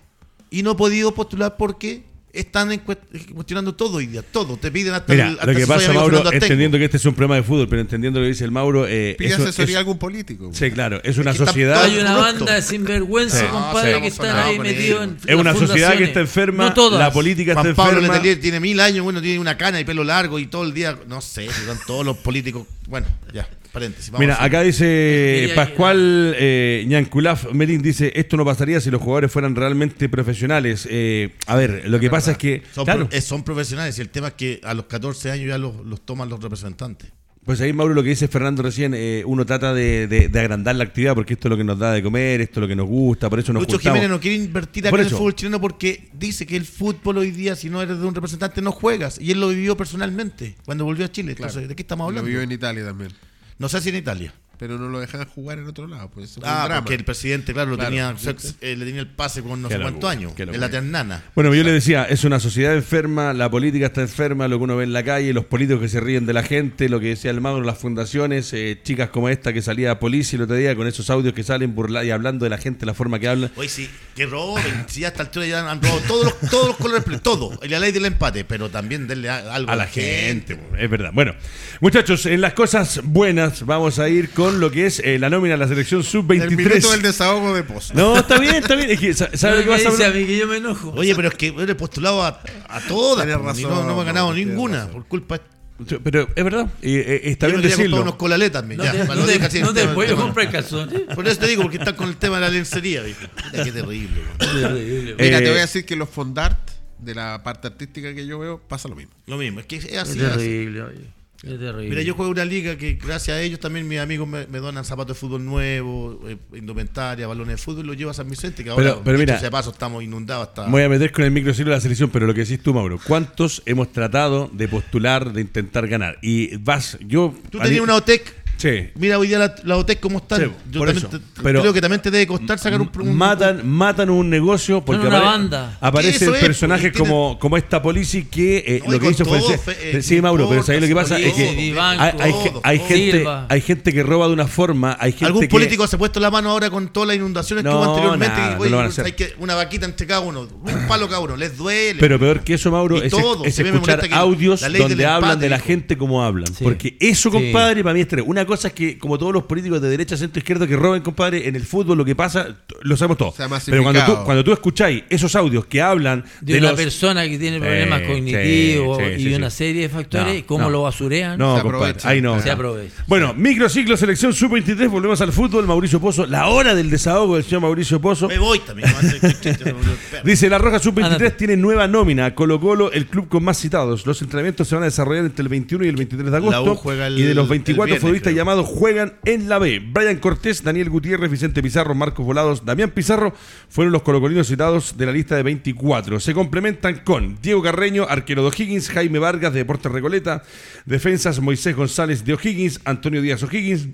Y no he podido postular porque están en cuest- cuestionando todo hoy día, todo. Te piden hasta Mira, el- hasta lo que pasa, Mauro, entendiendo que este es un problema de fútbol, pero entendiendo lo que dice el Mauro, eh, Pide eso- asesoría es- a algún político. Sí, claro, es una Es que está sociedad. Hay una banda de sinvergüenza, Sí. compadre, No, que están ahí metidos en Es una sociedad que está enferma, No todas. la política está Pablo enferma. Letelier tiene mil años, bueno, tiene una cana y pelo largo y todo el día, no sé, están todos los políticos. Bueno, ya, paréntesis. vamos Mira, acá dice Quería- Pascual eh, Ñanculaf Melín, dice, esto no pasaría si los jugadores fueran realmente profesionales. Eh, a ver, lo que pasa es que, Son, claro, pro- eh, son profesionales y el tema es que a los 14 años ya los, los toman los representantes. pues ahí Mauro lo que dice Fernando recién, eh, uno trata de, de- de agrandar la actividad porque esto es lo que nos da de comer, esto es lo que nos gusta, por eso nos Lucho. Jiménez no quiere invertir acá en el fútbol chileno porque dice que el fútbol hoy día, si no eres de un representante, no juegas. Y él lo vivió personalmente cuando volvió a Chile. Claro. Entonces, ¿de qué estamos Lo hablando? vivió en Italia también. No sé si en Italia. Pero no lo dejaban jugar en otro lado. Pues, Ah, porque el presidente, claro, lo Claro, tenía, eh, le tenía el pase con no sé cuántos años, en la ternana. Bueno, yo le decía, es una sociedad enferma, la política está enferma, lo que uno ve en la calle, los políticos que se ríen de la gente, lo que decía el Mauro, las fundaciones, eh, chicas como esta que salía a policía el otro día con esos audios que salen burla y hablando de la gente, la forma que hablan. Oye, sí, que roben, si ya a esta altura ya han robado todos los, todos los colores, todo, y la ley del empate, pero también denle algo A la gente, es verdad. Bueno, muchachos, en las cosas buenas vamos a ir con lo que es eh, la nómina de la selección El minuto del sub-23. desahogo de pozo. No, está bien, está bien. Es que, sa- ¿sabe lo que me pasa? dice a mí que yo me enojo. Oye, pero es que he postulado a, a todas, Tienes y razón, no, no me he ganado ninguna, razón. por culpa de Pero es verdad, y, eh, está Yo bien me decirlo. unos colaletas, también, no ya, te, no no te- no te tema. comprar calzones. Por eso te digo, porque están con el tema de la lencería. Puta, qué terrible. man. Terrible. Mira, Eh, te voy a decir que los fondart de la parte artística que yo veo pasa lo mismo. Lo mismo, es que es así. es así. terrible, oye. Es terrible. Mira, yo juego una liga que gracias a ellos también mis amigos me, me donan zapatos de fútbol nuevos, eh, indumentaria, balones de fútbol, los llevo a San Vicente, que ahora, Pero- mira, de paso, estamos inundados hasta... Me voy a meter con el microciclo de la selección, pero lo que decís tú, Mauro, ¿cuántos hemos tratado de postular, de intentar ganar? Y vas, yo... Tú tenías una OTEC, Sí. mira hoy día la, la OTEC cómo está. Sí, yo por también eso. te- Pero- creo que también te debe costar sacar un... un- matan, matan un negocio porque una apare- banda. aparecen es, personajes tiene- como, como esta polici que eh, No, lo que hizo fue... eh, sí, Mauro, pero ¿sabes lo que pasa? Es que hay, hay- hay todo. gente, Silva. hay gente que roba de una forma, hay gente Algún que... político se ha puesto la mano ahora con todas las inundaciones No, que hubo anteriormente. nada, y, no oye, lo van a hacer. hay que una vaquita entre cada uno, un palo cada uno, les duele. Pero peor que eso, Mauro, es, todo. es escuchar audios donde hablan de la gente como hablan. Porque eso, compadre, para mí es terrible. Una cosa es que, como todos los políticos de derecha, centro, izquierda que roben, compadre, en el fútbol lo que pasa, lo sabemos todos. Pero cuando tú, cuando tú escucháis esos audios que hablan de, de, una los... persona que tiene problemas cognitivos sí, sí, y sí, una sí. serie de factores, No, cómo no. lo basurean. No, Se compadre, aprovecha. ahí no. Se aprovecha. Bueno, microciclo, selección sub-23, volvemos al fútbol. Mauricio Pozo, la hora del desahogo del señor Mauricio Pozo. Me voy también. Dice, la Roja Sub-23 Ándate. tiene nueva nómina. Colo Colo, el club con más citados. Los entrenamientos se van a desarrollar entre el 21 y el 23 de La agosto. U juega el- y de los el 24 viernes, futbolistas creo. llamados juegan en la B. Brian Cortés, Daniel Gutiérrez, Vicente Pizarro, Marcos Volados, Damián Pizarro fueron los colocolinos citados de la lista de 24. Se complementan con Diego Carreño, arquero de O'Higgins, Jaime Vargas de Deportes Recoleta, defensas Moisés González de O'Higgins, Antonio Díaz O'Higgins,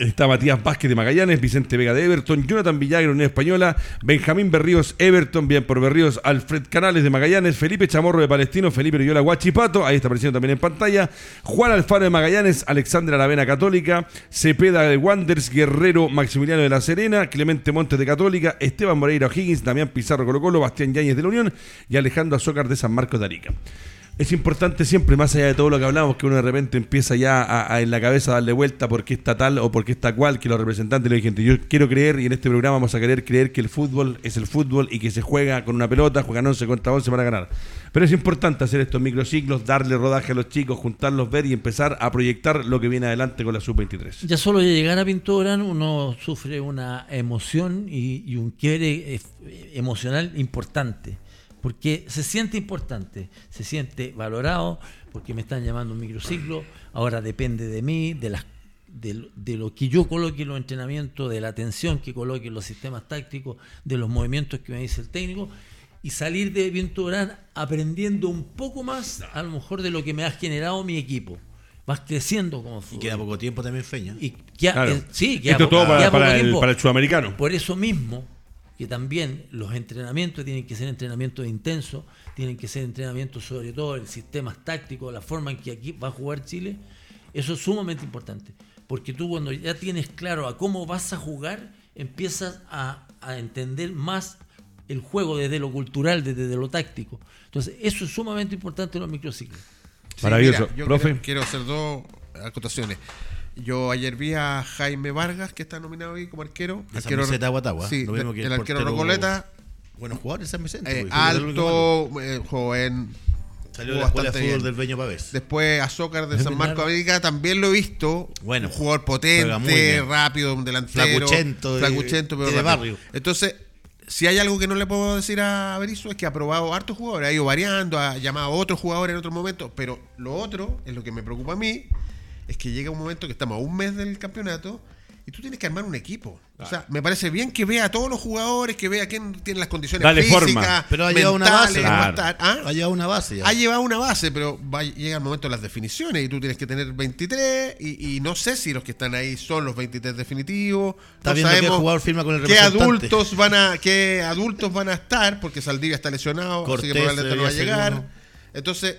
Está Matías Vázquez de Magallanes, Vicente Vega de Everton, Jonathan Villagra, Unión Española, Benjamín Berríos, Everton, bien por Berríos, Alfred Canales de Magallanes, Felipe Chamorro de Palestino, Felipe Riola Guachipato, ahí está apareciendo también en pantalla, Juan Alfaro de Magallanes, Alexandra Aravena Católica, Cepeda de Wanders, Guerrero Maximiliano de la Serena, Clemente Montes de Católica, Esteban Moreira O'Higgins, Damián Pizarro Colo Colo, Bastián Yáñez de la Unión y Alejandro Azócar de San Marcos de Arica. Es importante siempre, más allá de todo lo que hablamos, que uno de repente empieza ya a, en la cabeza a darle vuelta porque está tal o porque está cual, que los representantes le gente, yo quiero creer y en este programa vamos a querer creer que el fútbol es el fútbol y que se juega con una pelota, juegan 11 contra 11 para ganar. Pero es importante hacer estos microciclos, darle rodaje a los chicos, juntarlos, ver y empezar a proyectar lo que viene adelante con la sub-23. Ya solo de llegar a Pintorán uno sufre una emoción y, y un quiebre eh, emocional importante porque se siente importante, se siente valorado, porque me están llamando un microciclo, ahora depende de mí, de, las, de, lo que yo coloque en los entrenamientos, de la atención que coloque en los sistemas tácticos, de los movimientos que me dice el técnico, y salir de Viento aprendiendo un poco más, a lo mejor, de lo que me ha generado mi equipo. Vas creciendo como fútbol. Y queda poco tiempo también, Feña. Y eh, sí, queda Esto todo para, el, para el sudamericano. Por eso mismo, que también los entrenamientos tienen que ser entrenamientos intensos, tienen que ser entrenamientos sobre todo en sistemas tácticos, la forma en que aquí va a jugar Chile, eso es sumamente importante, porque tú cuando ya tienes claro a cómo vas a jugar, empiezas a, entender más el juego desde lo cultural, desde lo táctico. Entonces, eso es sumamente importante en los microciclos. Maravilloso. yo Profe. quiero hacer dos acotaciones. Yo ayer vi a Jaime Vargas, que está nominado ahí como arquero. arquero de Guatagua. Sí, el, arquero Rocoleta. Buenos jugadores San Vicente. Eh, alto, eh, joven. Salió de la escuela de fútbol del Beño Pavés. Después Azócar de San Marco América también lo he visto. Bueno, un jugador potente, rápido, un delantero. Flacuchento. Flacuchento, pero de barrio. Entonces, si hay algo que no le puedo decir a Berizzo es que ha probado hartos jugadores, ha ido variando, ha llamado a otros jugadores en otros momentos, pero lo otro es lo que me preocupa a mí, es que llega un momento que estamos a un mes del campeonato y tú tienes que armar un equipo. O sea, me parece bien que vea a todos los jugadores, que vea quién tiene las condiciones físicas, Pero ha llevado una base. ¿ah? Ha llevado una base. Ha llevado una base, pero va, llega el momento de las definiciones y tú tienes que tener 23 y, no sé si los que están ahí son los 23 definitivos. Está no sabemos qué jugador firma con el qué adultos van a qué adultos van a estar porque Saldivia está lesionado, así que probablemente no va a llegar. Entonces,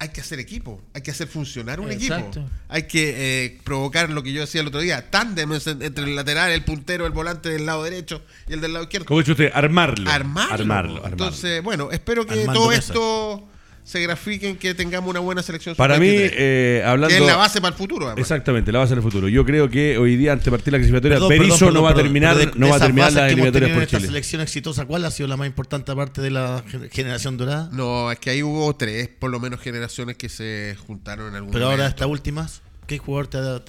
hay que hacer equipo, hay que hacer funcionar un equipo. Hay que eh, provocar lo que yo decía el otro día, tándem entre el lateral, el puntero, el volante del lado derecho y el del lado izquierdo. Como dice usted, armarlo. Armarlo. armarlo, Entonces, bueno, espero que todo esto se grafiquen, que tengamos una buena selección. Para mí, eh, hablando. Que es la base para el futuro. Exactamente, la base del futuro. Yo creo que hoy día, ante partir la clasificatoria, Berizzo no va a terminar, no va a terminar las eliminatorias por Chile. selección exitosa, ¿cuál ha sido la más importante aparte de la generación dorada? No, es que ahí hubo tres, por lo menos, generaciones que se juntaron en algún Pero ahora, estas últimas, ¿qué jugador te ha dado?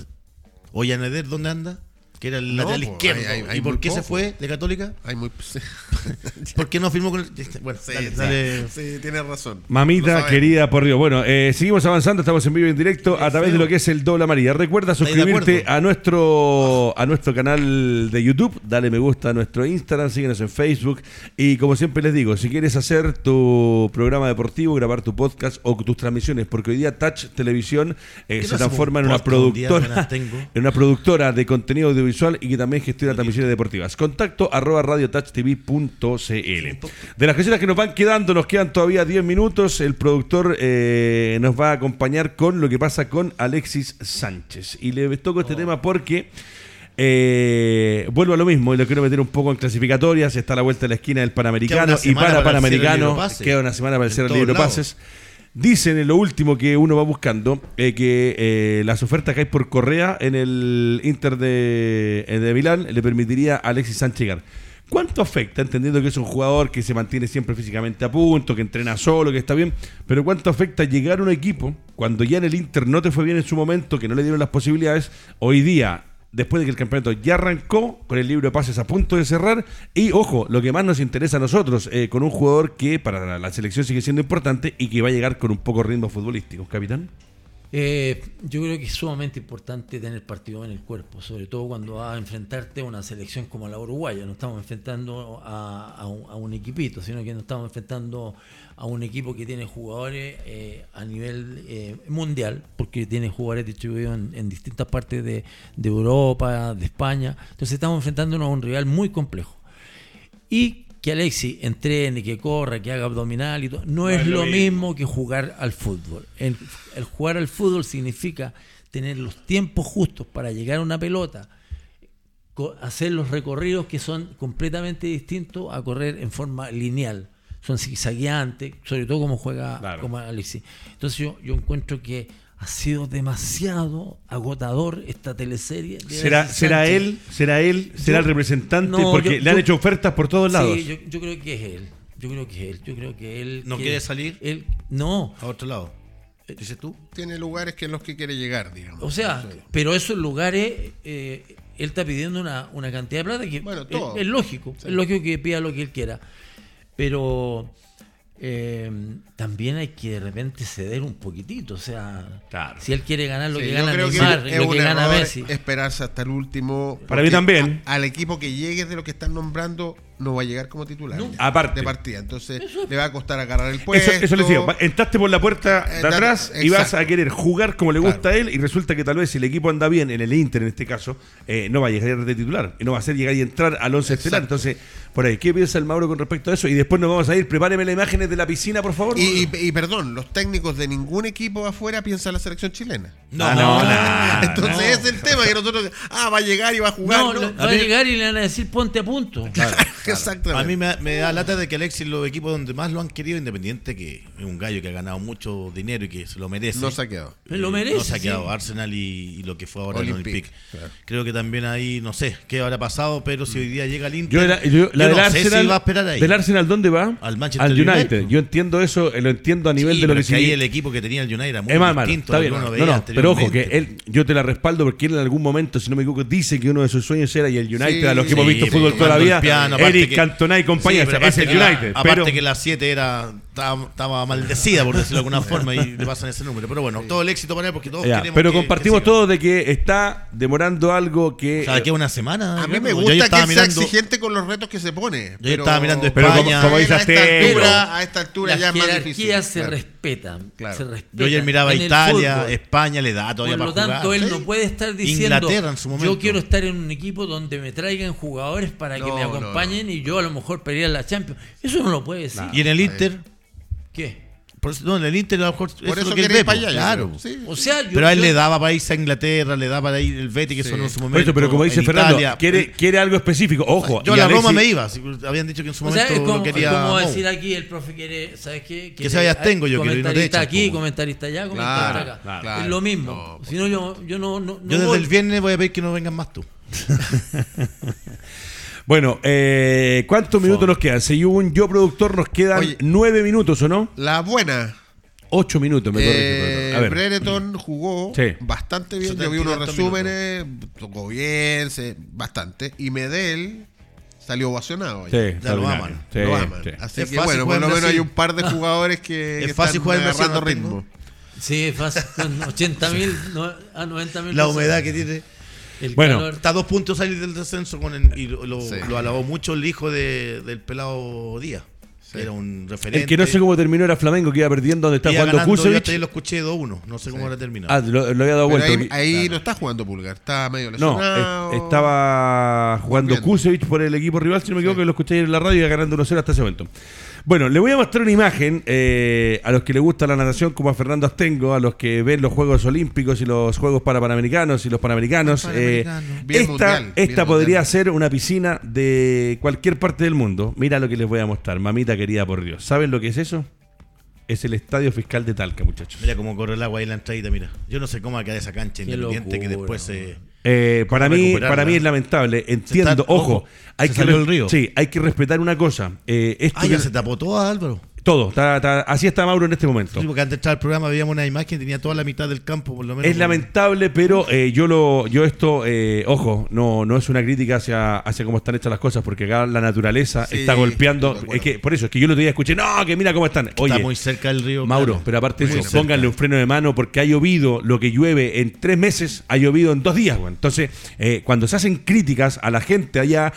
¿Ollaneder dónde anda? Que era el lateral izquierdo. ¿Y por qué se fue de Católica? Hay muy... ¿Por qué no firmó con el.? Bueno, sí, dale, sí, tienes razón. Mamita querida, por Dios. Bueno, eh, seguimos avanzando, estamos en vivo y en directo a través de lo que es el Doble María. Recuerda suscribirte a nuestro, a nuestro canal de YouTube, dale me gusta a nuestro Instagram, síguenos en Facebook. Y como siempre les digo, si quieres hacer tu programa deportivo, grabar tu podcast o tus transmisiones, porque hoy día Touch Televisión eh, se transforma en una productora, en una productora de contenido audiovisual visual y que también gestiona transmisiones deportivas. Contacto arroba radiotouchtv.cl. De las canciones que nos van quedando, nos quedan todavía 10 minutos. El productor eh, nos va a acompañar con lo que pasa con Alexis Sánchez. Y le toco este oh. tema porque... Eh, vuelvo a lo mismo y lo quiero meter un poco en clasificatorias. Está a la vuelta de la esquina del Panamericano y para, Panamericano. Queda una semana para el el libro pases. Dicen en lo último que uno va buscando eh, que eh, las ofertas que hay por Correa en el Inter de, eh, de Milán le permitiría a Alexis Sánchez llegar. ¿Cuánto afecta? Entendiendo que es un jugador que se mantiene siempre físicamente a punto, que entrena solo, que está bien, pero ¿cuánto afecta llegar a un equipo cuando ya en el Inter no te fue bien en su momento, que no le dieron las posibilidades? Hoy día después de que el campeonato ya arrancó, con el libro de pases a punto de cerrar. Y ojo, lo que más nos interesa a nosotros, eh, con un jugador que para la selección sigue siendo importante y que va a llegar con un poco ritmo futbolístico, capitán. Eh, yo creo que es sumamente importante tener partido en el cuerpo, sobre todo cuando vas a enfrentarte a una selección como la uruguaya. No estamos enfrentando a, un, equipito, sino que nos estamos enfrentando a un equipo que tiene jugadores eh, a nivel eh, mundial, porque tiene jugadores distribuidos en, distintas partes de, de, Europa, de España. Entonces estamos enfrentándonos a un rival muy complejo. Y que Alexi entrene, que corra, que haga abdominal y todo, no, es, lo mismo. que jugar al fútbol. El, jugar al fútbol significa tener los tiempos justos para llegar a una pelota, hacer los recorridos que son completamente distintos a correr en forma lineal. son zigzagueantes, sobre todo como juega como Alexis. Entonces yo, yo encuentro que ha sido demasiado agotador esta teleserie. ¿Será, ¿Será él? ¿Será él? ¿Será el representante? Porque le han hecho ofertas por todos lados. Sí, yo, creo que es él. Yo creo que es él. Yo creo que él. ¿No quiere salir? Él, no. A otro lado. ¿Dices tú? Tiene lugares que en los que quiere llegar, digamos. O sea, pero esos lugares, eh, él está pidiendo una, una, cantidad de plata que bueno, Es, lógico. Es lógico que pida lo que él quiera. Pero eh, también hay que de repente ceder un poquitito. O sea, si él quiere ganar lo que gana Neymar, lo que gana Messi. Esperarse hasta el último. Para mí también. al equipo que llegue de lo que están nombrando, no va a llegar como titular. Aparte. De partida. Entonces le va a costar agarrar el puesto. Eso, le decía. Entraste por la puerta de atrás y vas a querer jugar como le gusta a él. Y resulta que tal vez si el equipo anda bien, en el Inter en este caso, eh, no va a llegar de titular. Y no va a ser llegar y entrar al 11 estelar. Entonces por ahí. ¿Qué piensa el Mauro con respecto a eso? Y después nos vamos a ir. Prepáreme las imágenes de la piscina, por favor. Y, perdón, los técnicos de ningún equipo afuera piensan la selección chilena. No, ah, no, no, Entonces es el tema que nosotros. Ah, va a llegar y va a jugar. No, va a, llegar y le van a decir ponte a punto. Exactamente. A mí me, da lata de que Alexis, los equipos donde más lo han querido, independiente que es un gallo que ha ganado mucho dinero y que se lo merece. Se ha quedado. lo merece. Ha quedado Arsenal y, lo que fue ahora el Olympic. Creo que también ahí, no sé qué habrá pasado, pero si hoy día llega el Inter. Yo, la del Arsenal, va a esperar ahí. ¿Del Arsenal dónde va? Al Manchester United. Yo entiendo eso, lo entiendo a nivel de lo que, que ahí el equipo que tenía el United era muy distinto. Está bien. No, no, pero ojo, que él, yo te la respaldo porque él en algún momento, si no me equivoco, dice que uno de sus sueños era y el United, a los que hemos visto fútbol toda la vida, Eric Cantona y compañía, es el United. Aparte que las 7 era estaba, maldecida, por decirlo de alguna forma, y le pasan ese número. Pero bueno, todo el éxito para él porque todos queremos Pero compartimos todos de que está demorando algo que. O sea, que una semana. A mí me gusta que sea exigente con los retos que se pone. Yo estaba mirando España. como, dice a, esta altura, a esta altura ya es más difícil. se respetan. Se Yo ayer miraba Italia, España, le da todavía Por lo tanto, él no puede estar diciendo. Yo quiero estar en un equipo donde me traigan jugadores para que me acompañen y yo a lo mejor pelear la Champions. Eso no lo puede decir. ¿Y en el Inter? ¿Qué? Por no, en el Inter a lo mejor Por eso, que él ve, para allá. Claro. O sea, pero a él le daba para irse a Inglaterra, le daba para ir el Betis, que sonó en su momento. pero como dice Fernando, quiere, quiere algo específico. Ojo. Yo a la Roma me iba. Habían dicho que en su momento o sea, como, lo quería. como decir aquí, el profe quiere, ¿sabes qué? que se vaya tengo yo, quiero Comentarista aquí, comentarista allá, comentarista acá. Claro, es lo mismo. si no, yo, yo no, no, Yo desde el viernes voy a pedir que no vengan más tú. Bueno, eh, ¿cuántos minutos nos quedan? Según yo, productor, nos quedan nueve minutos, ¿o no? La buena. Ocho minutos, me corrige. Eh, Brereton jugó bastante bien. Yo vi unos resúmenes, tocó bien, bastante. Y Medel salió ovacionado. Sí, ya lo aman. lo aman. Así que bueno, por lo menos hay un par de jugadores que, es fácil jugar agarrando ritmo. Sí, es fácil. Con 80 mil a 90 mil. La humedad que tiene bueno, está a dos puntos salir del descenso con y lo, alabó mucho el hijo de, del pelado Díaz. Era un referente. El que no sé cómo terminó era Flamengo, que iba perdiendo donde está jugando Kusevich. Yo lo escuché 2-1, no sé cómo habrá terminado. Ah, lo, había dado vuelta. Ahí, no está jugando Pulgar, está medio lesionado. No, estaba jugando Kusevich por el equipo rival, si no me equivoco, que lo escuché en la radio y iba ganando 1-0 hasta ese momento. Bueno, le voy a mostrar una imagen eh, a los que les gusta la natación, como a Fernando Astengo, a los que ven los Juegos Olímpicos y los Juegos para Panamericanos y los Panamericanos. Eh, esta esta podría ser una piscina de cualquier parte del mundo. Mira lo que les voy a mostrar, mamita querida por Dios. ¿Saben lo que es eso? Es el Estadio Fiscal de Talca, muchachos. Mira cómo corre el agua ahí en la entradita, mira. Yo no sé cómo va a quedar esa cancha independiente que después se... Eh, para mí para mí es lamentable. Entiendo, ojo, hay que el río. Sí, hay que respetar una cosa. Eh, esto ah, ya se tapó todo, Álvaro. Todo, así está Mauro en este momento. Sí, porque antes de entrar al programa veíamos una imagen tenía toda la mitad del campo, por lo menos. Es lamentable, pero eh, yo lo, yo esto, eh, ojo, no, no es una crítica hacia, hacia cómo están hechas las cosas, porque acá la naturaleza está golpeando. Es que, por eso, es que yo lo otro día escuché, no, que mira cómo están. Oye, está muy cerca del río. Mauro, pero aparte de eso, pónganle un freno de mano, porque ha llovido lo que llueve en tres meses, ha llovido en dos días. Entonces, eh, cuando se hacen críticas a la gente allá,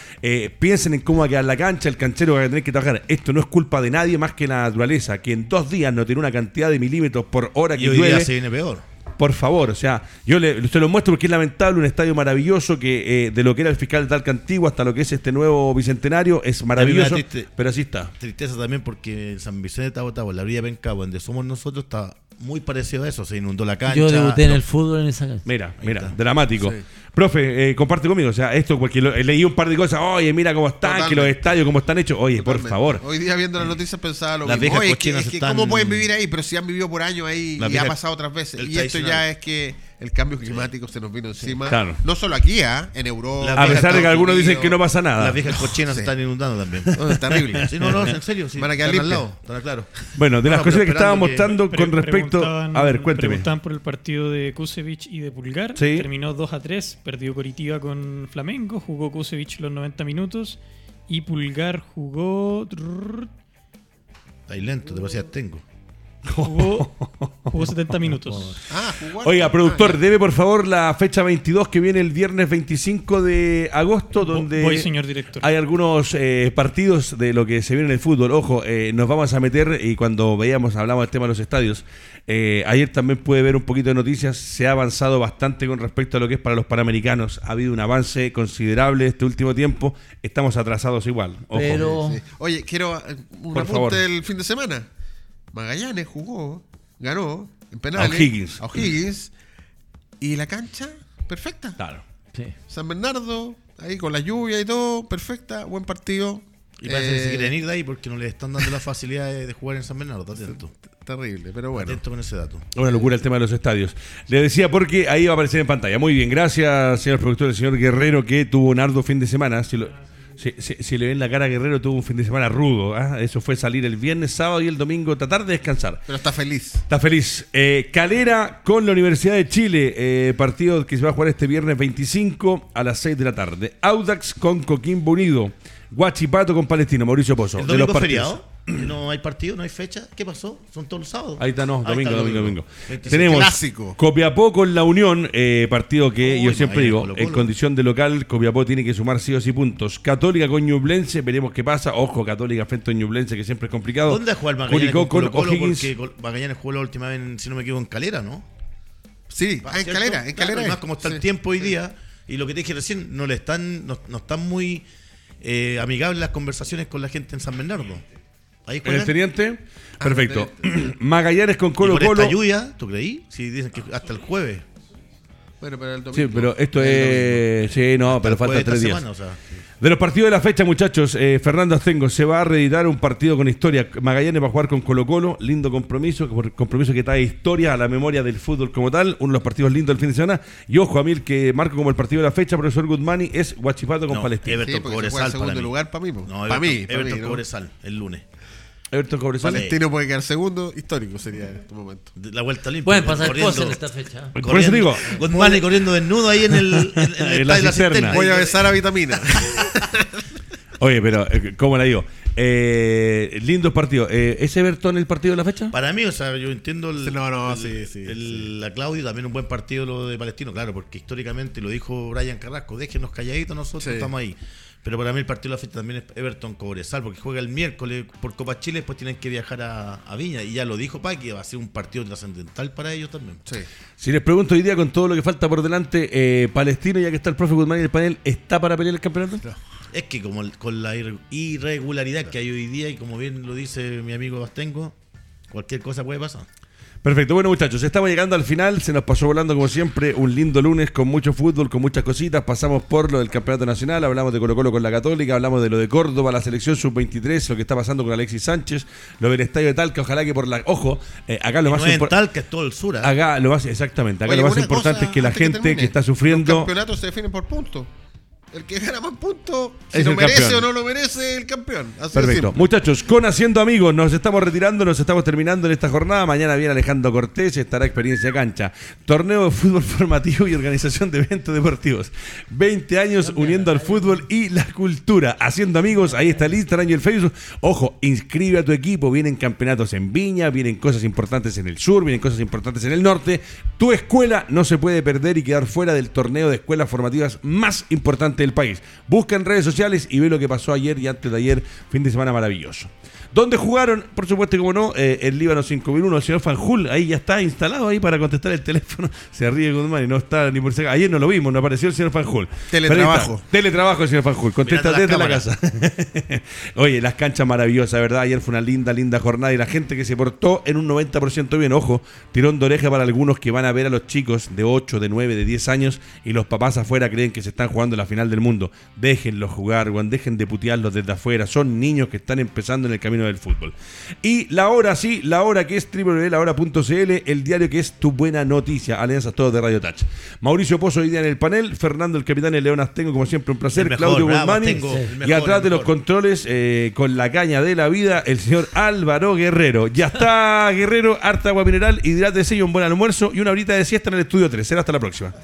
piensen en cómo va a quedar la cancha, el canchero va a tener que trabajar. Esto no es culpa de nadie más que la naturaleza, que en dos días no tiene una cantidad de milímetros por hora que y hoy Día se viene peor. Por favor, o sea, yo le, se lo muestro porque es lamentable, un estadio maravilloso que eh, de lo que era el fiscal de Talca antiguo hasta lo que es este nuevo bicentenario es maravilloso, pero así está. Tristeza también porque San Vicente de Tabo, la Villa Pencabo, donde somos nosotros, está muy parecido a eso, se inundó la cancha. Yo debuté en el fútbol en esa cancha. Mira, mira, dramático. Profe, eh, comparte conmigo, o sea, esto, porque leí un par de cosas, oye, mira cómo están, que los estadios, cómo están hechos, oye, por favor. Hoy día viendo las noticias pensaba lo mismo, oye, es que, es que ¿cómo pueden vivir ahí? Pero si han vivido por años ahí y ha pasado otras veces. Y esto ya es que el cambio climático se nos vino encima. No solo aquí, ¿ah? en Europa. A pesar de que algunos dicen que no pasa nada. Las viejas cochinas se están inundando también. es terrible. Sí, no, no, en serio. Sí, Van a quedar al lado, claro. Bueno, de las cosas que estaban mostrando con respecto. A ver, cuénteme. Preguntaban por el partido de Kusevich y de Pulgar. Terminó 2 a 3. Perdió Coritiba con Flamengo. Jugó Kusevich los 90 minutos. Y Pulgar jugó. Ahí lento, demasiado tengo. Jugó, 70 minutos. Ah, Oiga, productor, debe por favor la fecha 22 que viene el viernes 25 de agosto, donde Voy, señor director. hay algunos eh, partidos de lo que se viene en el fútbol. Ojo, eh, nos vamos a meter y cuando veíamos, hablamos del tema de los estadios. Eh, ayer también puede ver un poquito de noticias. Se ha avanzado bastante con respecto a lo que es para los panamericanos. Ha habido un avance considerable este último tiempo. Estamos atrasados igual. Pero... Oye, quiero un apunte del fin de semana. Magallanes jugó, ganó en penales. A O'Higgins. Y la cancha, perfecta. Claro. San Bernardo, ahí con la lluvia y todo, perfecta, buen partido. Y parece que se eh, quieren ir de ahí porque no le están dando la facilidad de, jugar en San Bernardo, Terrible, pero bueno. Atento con ese dato. Una locura el tema de los estadios. Le decía porque ahí va a aparecer en pantalla. Muy bien, gracias, señor productor, el señor Guerrero, que tuvo un arduo fin de semana. Si lo, si, le ven la cara a Guerrero, tuvo un fin de semana rudo. ¿ah? Eso fue salir el viernes, sábado y el domingo, tratar de descansar. Pero está feliz. Está feliz. Eh, Calera con la Universidad de Chile. Eh, partido que se va a jugar este viernes 25 a las 6 de la tarde. Audax con Coquimbo Unido. Guachipato con Palestino. Mauricio Pozo. ¿El domingo de los feriado? no hay partido, no hay fecha. ¿Qué pasó? Son todos los sábados. Ahí está, no, domingo, domingo, domingo, Tenemos clásico. Copiapó con la Unión, eh, partido que yo siempre digo, en condición de local, Copiapó tiene que sumar sí o sí puntos. Católica con Ñublense, veremos qué pasa. Ojo, Católica frente a Ñublense, que siempre es complicado. ¿Dónde jugó el Magallanes con, Colo -Colo? Porque Magallanes jugó la última vez, si no me equivoco, en Calera, ¿no? Sí, ah, en Calera, en Calera. Además, como está el tiempo hoy día, y lo que te dije recién, no le están, no, están muy eh, amigables las conversaciones con la gente en San Bernardo. ¿En el teniente? Ah, Perfecto. Magallanes con Colo Colo. Esta lluvia, ¿tú creí? Si dicen que hasta el jueves. Bueno, pero el domingo. Sí, pero esto es. Sí, no, pero falta tres días. De los partidos de la fecha, muchachos, eh, Fernando Astengo se va a reeditar un partido con historia. Magallanes va a jugar con Colo Colo, lindo compromiso, compromiso que trae historia a la memoria del fútbol como tal, uno de los partidos lindos del fin de semana. Y ojo, a mí el que marco como el partido de la fecha, profesor Guzmani, es Guachipato con Palestina. Everton sí, Cobresal, segundo lugar para mí. No, para mí. Everton Cobresal, el lunes. Everton Cobresal. Palestino puede quedar segundo, histórico sería en este momento. La vuelta limpia. Pueden pasar cosas en esta fecha. Por eso digo. Con corriendo desnudo ahí en el, en, la cisterna. Voy a besar a vitamina. Oye, pero, eh, ¿cómo la digo? Eh, lindos partidos. Eh, ¿Es Everton el partido de la fecha? Para mí, o sea, yo entiendo el, no, no, sí, sí, la Claudio, también un buen partido lo de Palestino, claro, porque históricamente lo dijo Brian Carrasco, déjenos calladitos, nosotros estamos ahí. Pero para mí el partido de la fecha también es Everton Cobresal, porque juega el miércoles por Copa Chile, después tienen que viajar a, Viña. Y ya lo dijo Paqui, va a ser un partido trascendental para ellos también. Si les pregunto hoy día, con todo lo que falta por delante, eh, Palestino, ya que está el profe Guzmán en el panel, ¿está para pelear el campeonato? Es que como con la irregularidad que hay hoy día, y como bien lo dice mi amigo Bastengo, cualquier cosa puede pasar. Perfecto, bueno muchachos, estamos llegando al final, se nos pasó volando como siempre un lindo lunes con mucho fútbol, con muchas cositas, pasamos por lo del Campeonato Nacional, hablamos de Colo Colo con la Católica, hablamos de lo de Córdoba, la selección sub-23, lo que está pasando con Alexis Sánchez, lo del estadio de Talca, ojalá que por la... Ojo, eh, acá lo más importante... Talca es todo el sur. ¿eh? Acá lo más, exactamente, acá lo más importante es que la gente que, está sufriendo... Los campeonatos se definen por puntos. El que gana más puntos, si lo merece o no lo merece, el campeón. Perfecto. Muchachos, con Haciendo Amigos, nos estamos retirando, nos estamos terminando en esta jornada. Mañana viene Alejandro Cortés, estará Experiencia Cancha. Torneo de fútbol formativo y organización de eventos deportivos. 20 años uniendo al fútbol y la cultura. Haciendo Amigos, ahí está el Instagram y el Facebook. Ojo, inscribe a tu equipo. Vienen campeonatos en Viña, vienen cosas importantes en el sur, vienen cosas importantes en el norte. Tu escuela no se puede perder y quedar fuera del torneo de escuelas formativas más importante del país. Busca en redes sociales y ve lo que pasó ayer y antes de ayer, fin de semana maravilloso. ¿Dónde jugaron? Por supuesto, como no, eh, el Líbano 5001, el señor Fanjul, ahí ya está instalado ahí para contestar el teléfono. Se ríe Guzmán y no está ni por si Ayer no lo vimos, no apareció el señor Fanjul. Teletrabajo. Teletrabajo, el señor Fanjul. Contesta desde la casa. Oye, las canchas maravillosas, ¿verdad? Ayer fue una linda, linda jornada y la gente que se portó en un 90% bien. Ojo, tirón de oreja para algunos que van a ver a los chicos de 8, de 9, de 10 años y los papás afuera creen que se están jugando la final del mundo. Déjenlos jugar, Juan, dejen de putearlos desde afuera. Son niños que están empezando en el camino del fútbol. Y la hora, sí, la hora que es www.lahora.cl, el diario que es tu buena noticia. Alianzas todos de Radio Touch. Mauricio Pozo hoy día en el panel, Fernando el capitán, el León Tengo como siempre un placer, Claudio Guzmán. Y atrás de los controles, eh, con la caña de la vida, el señor Álvaro Guerrero. Ya está, Guerrero, harta agua mineral, de sello, un buen almuerzo y una horita de siesta en el estudio 3. Será hasta la próxima.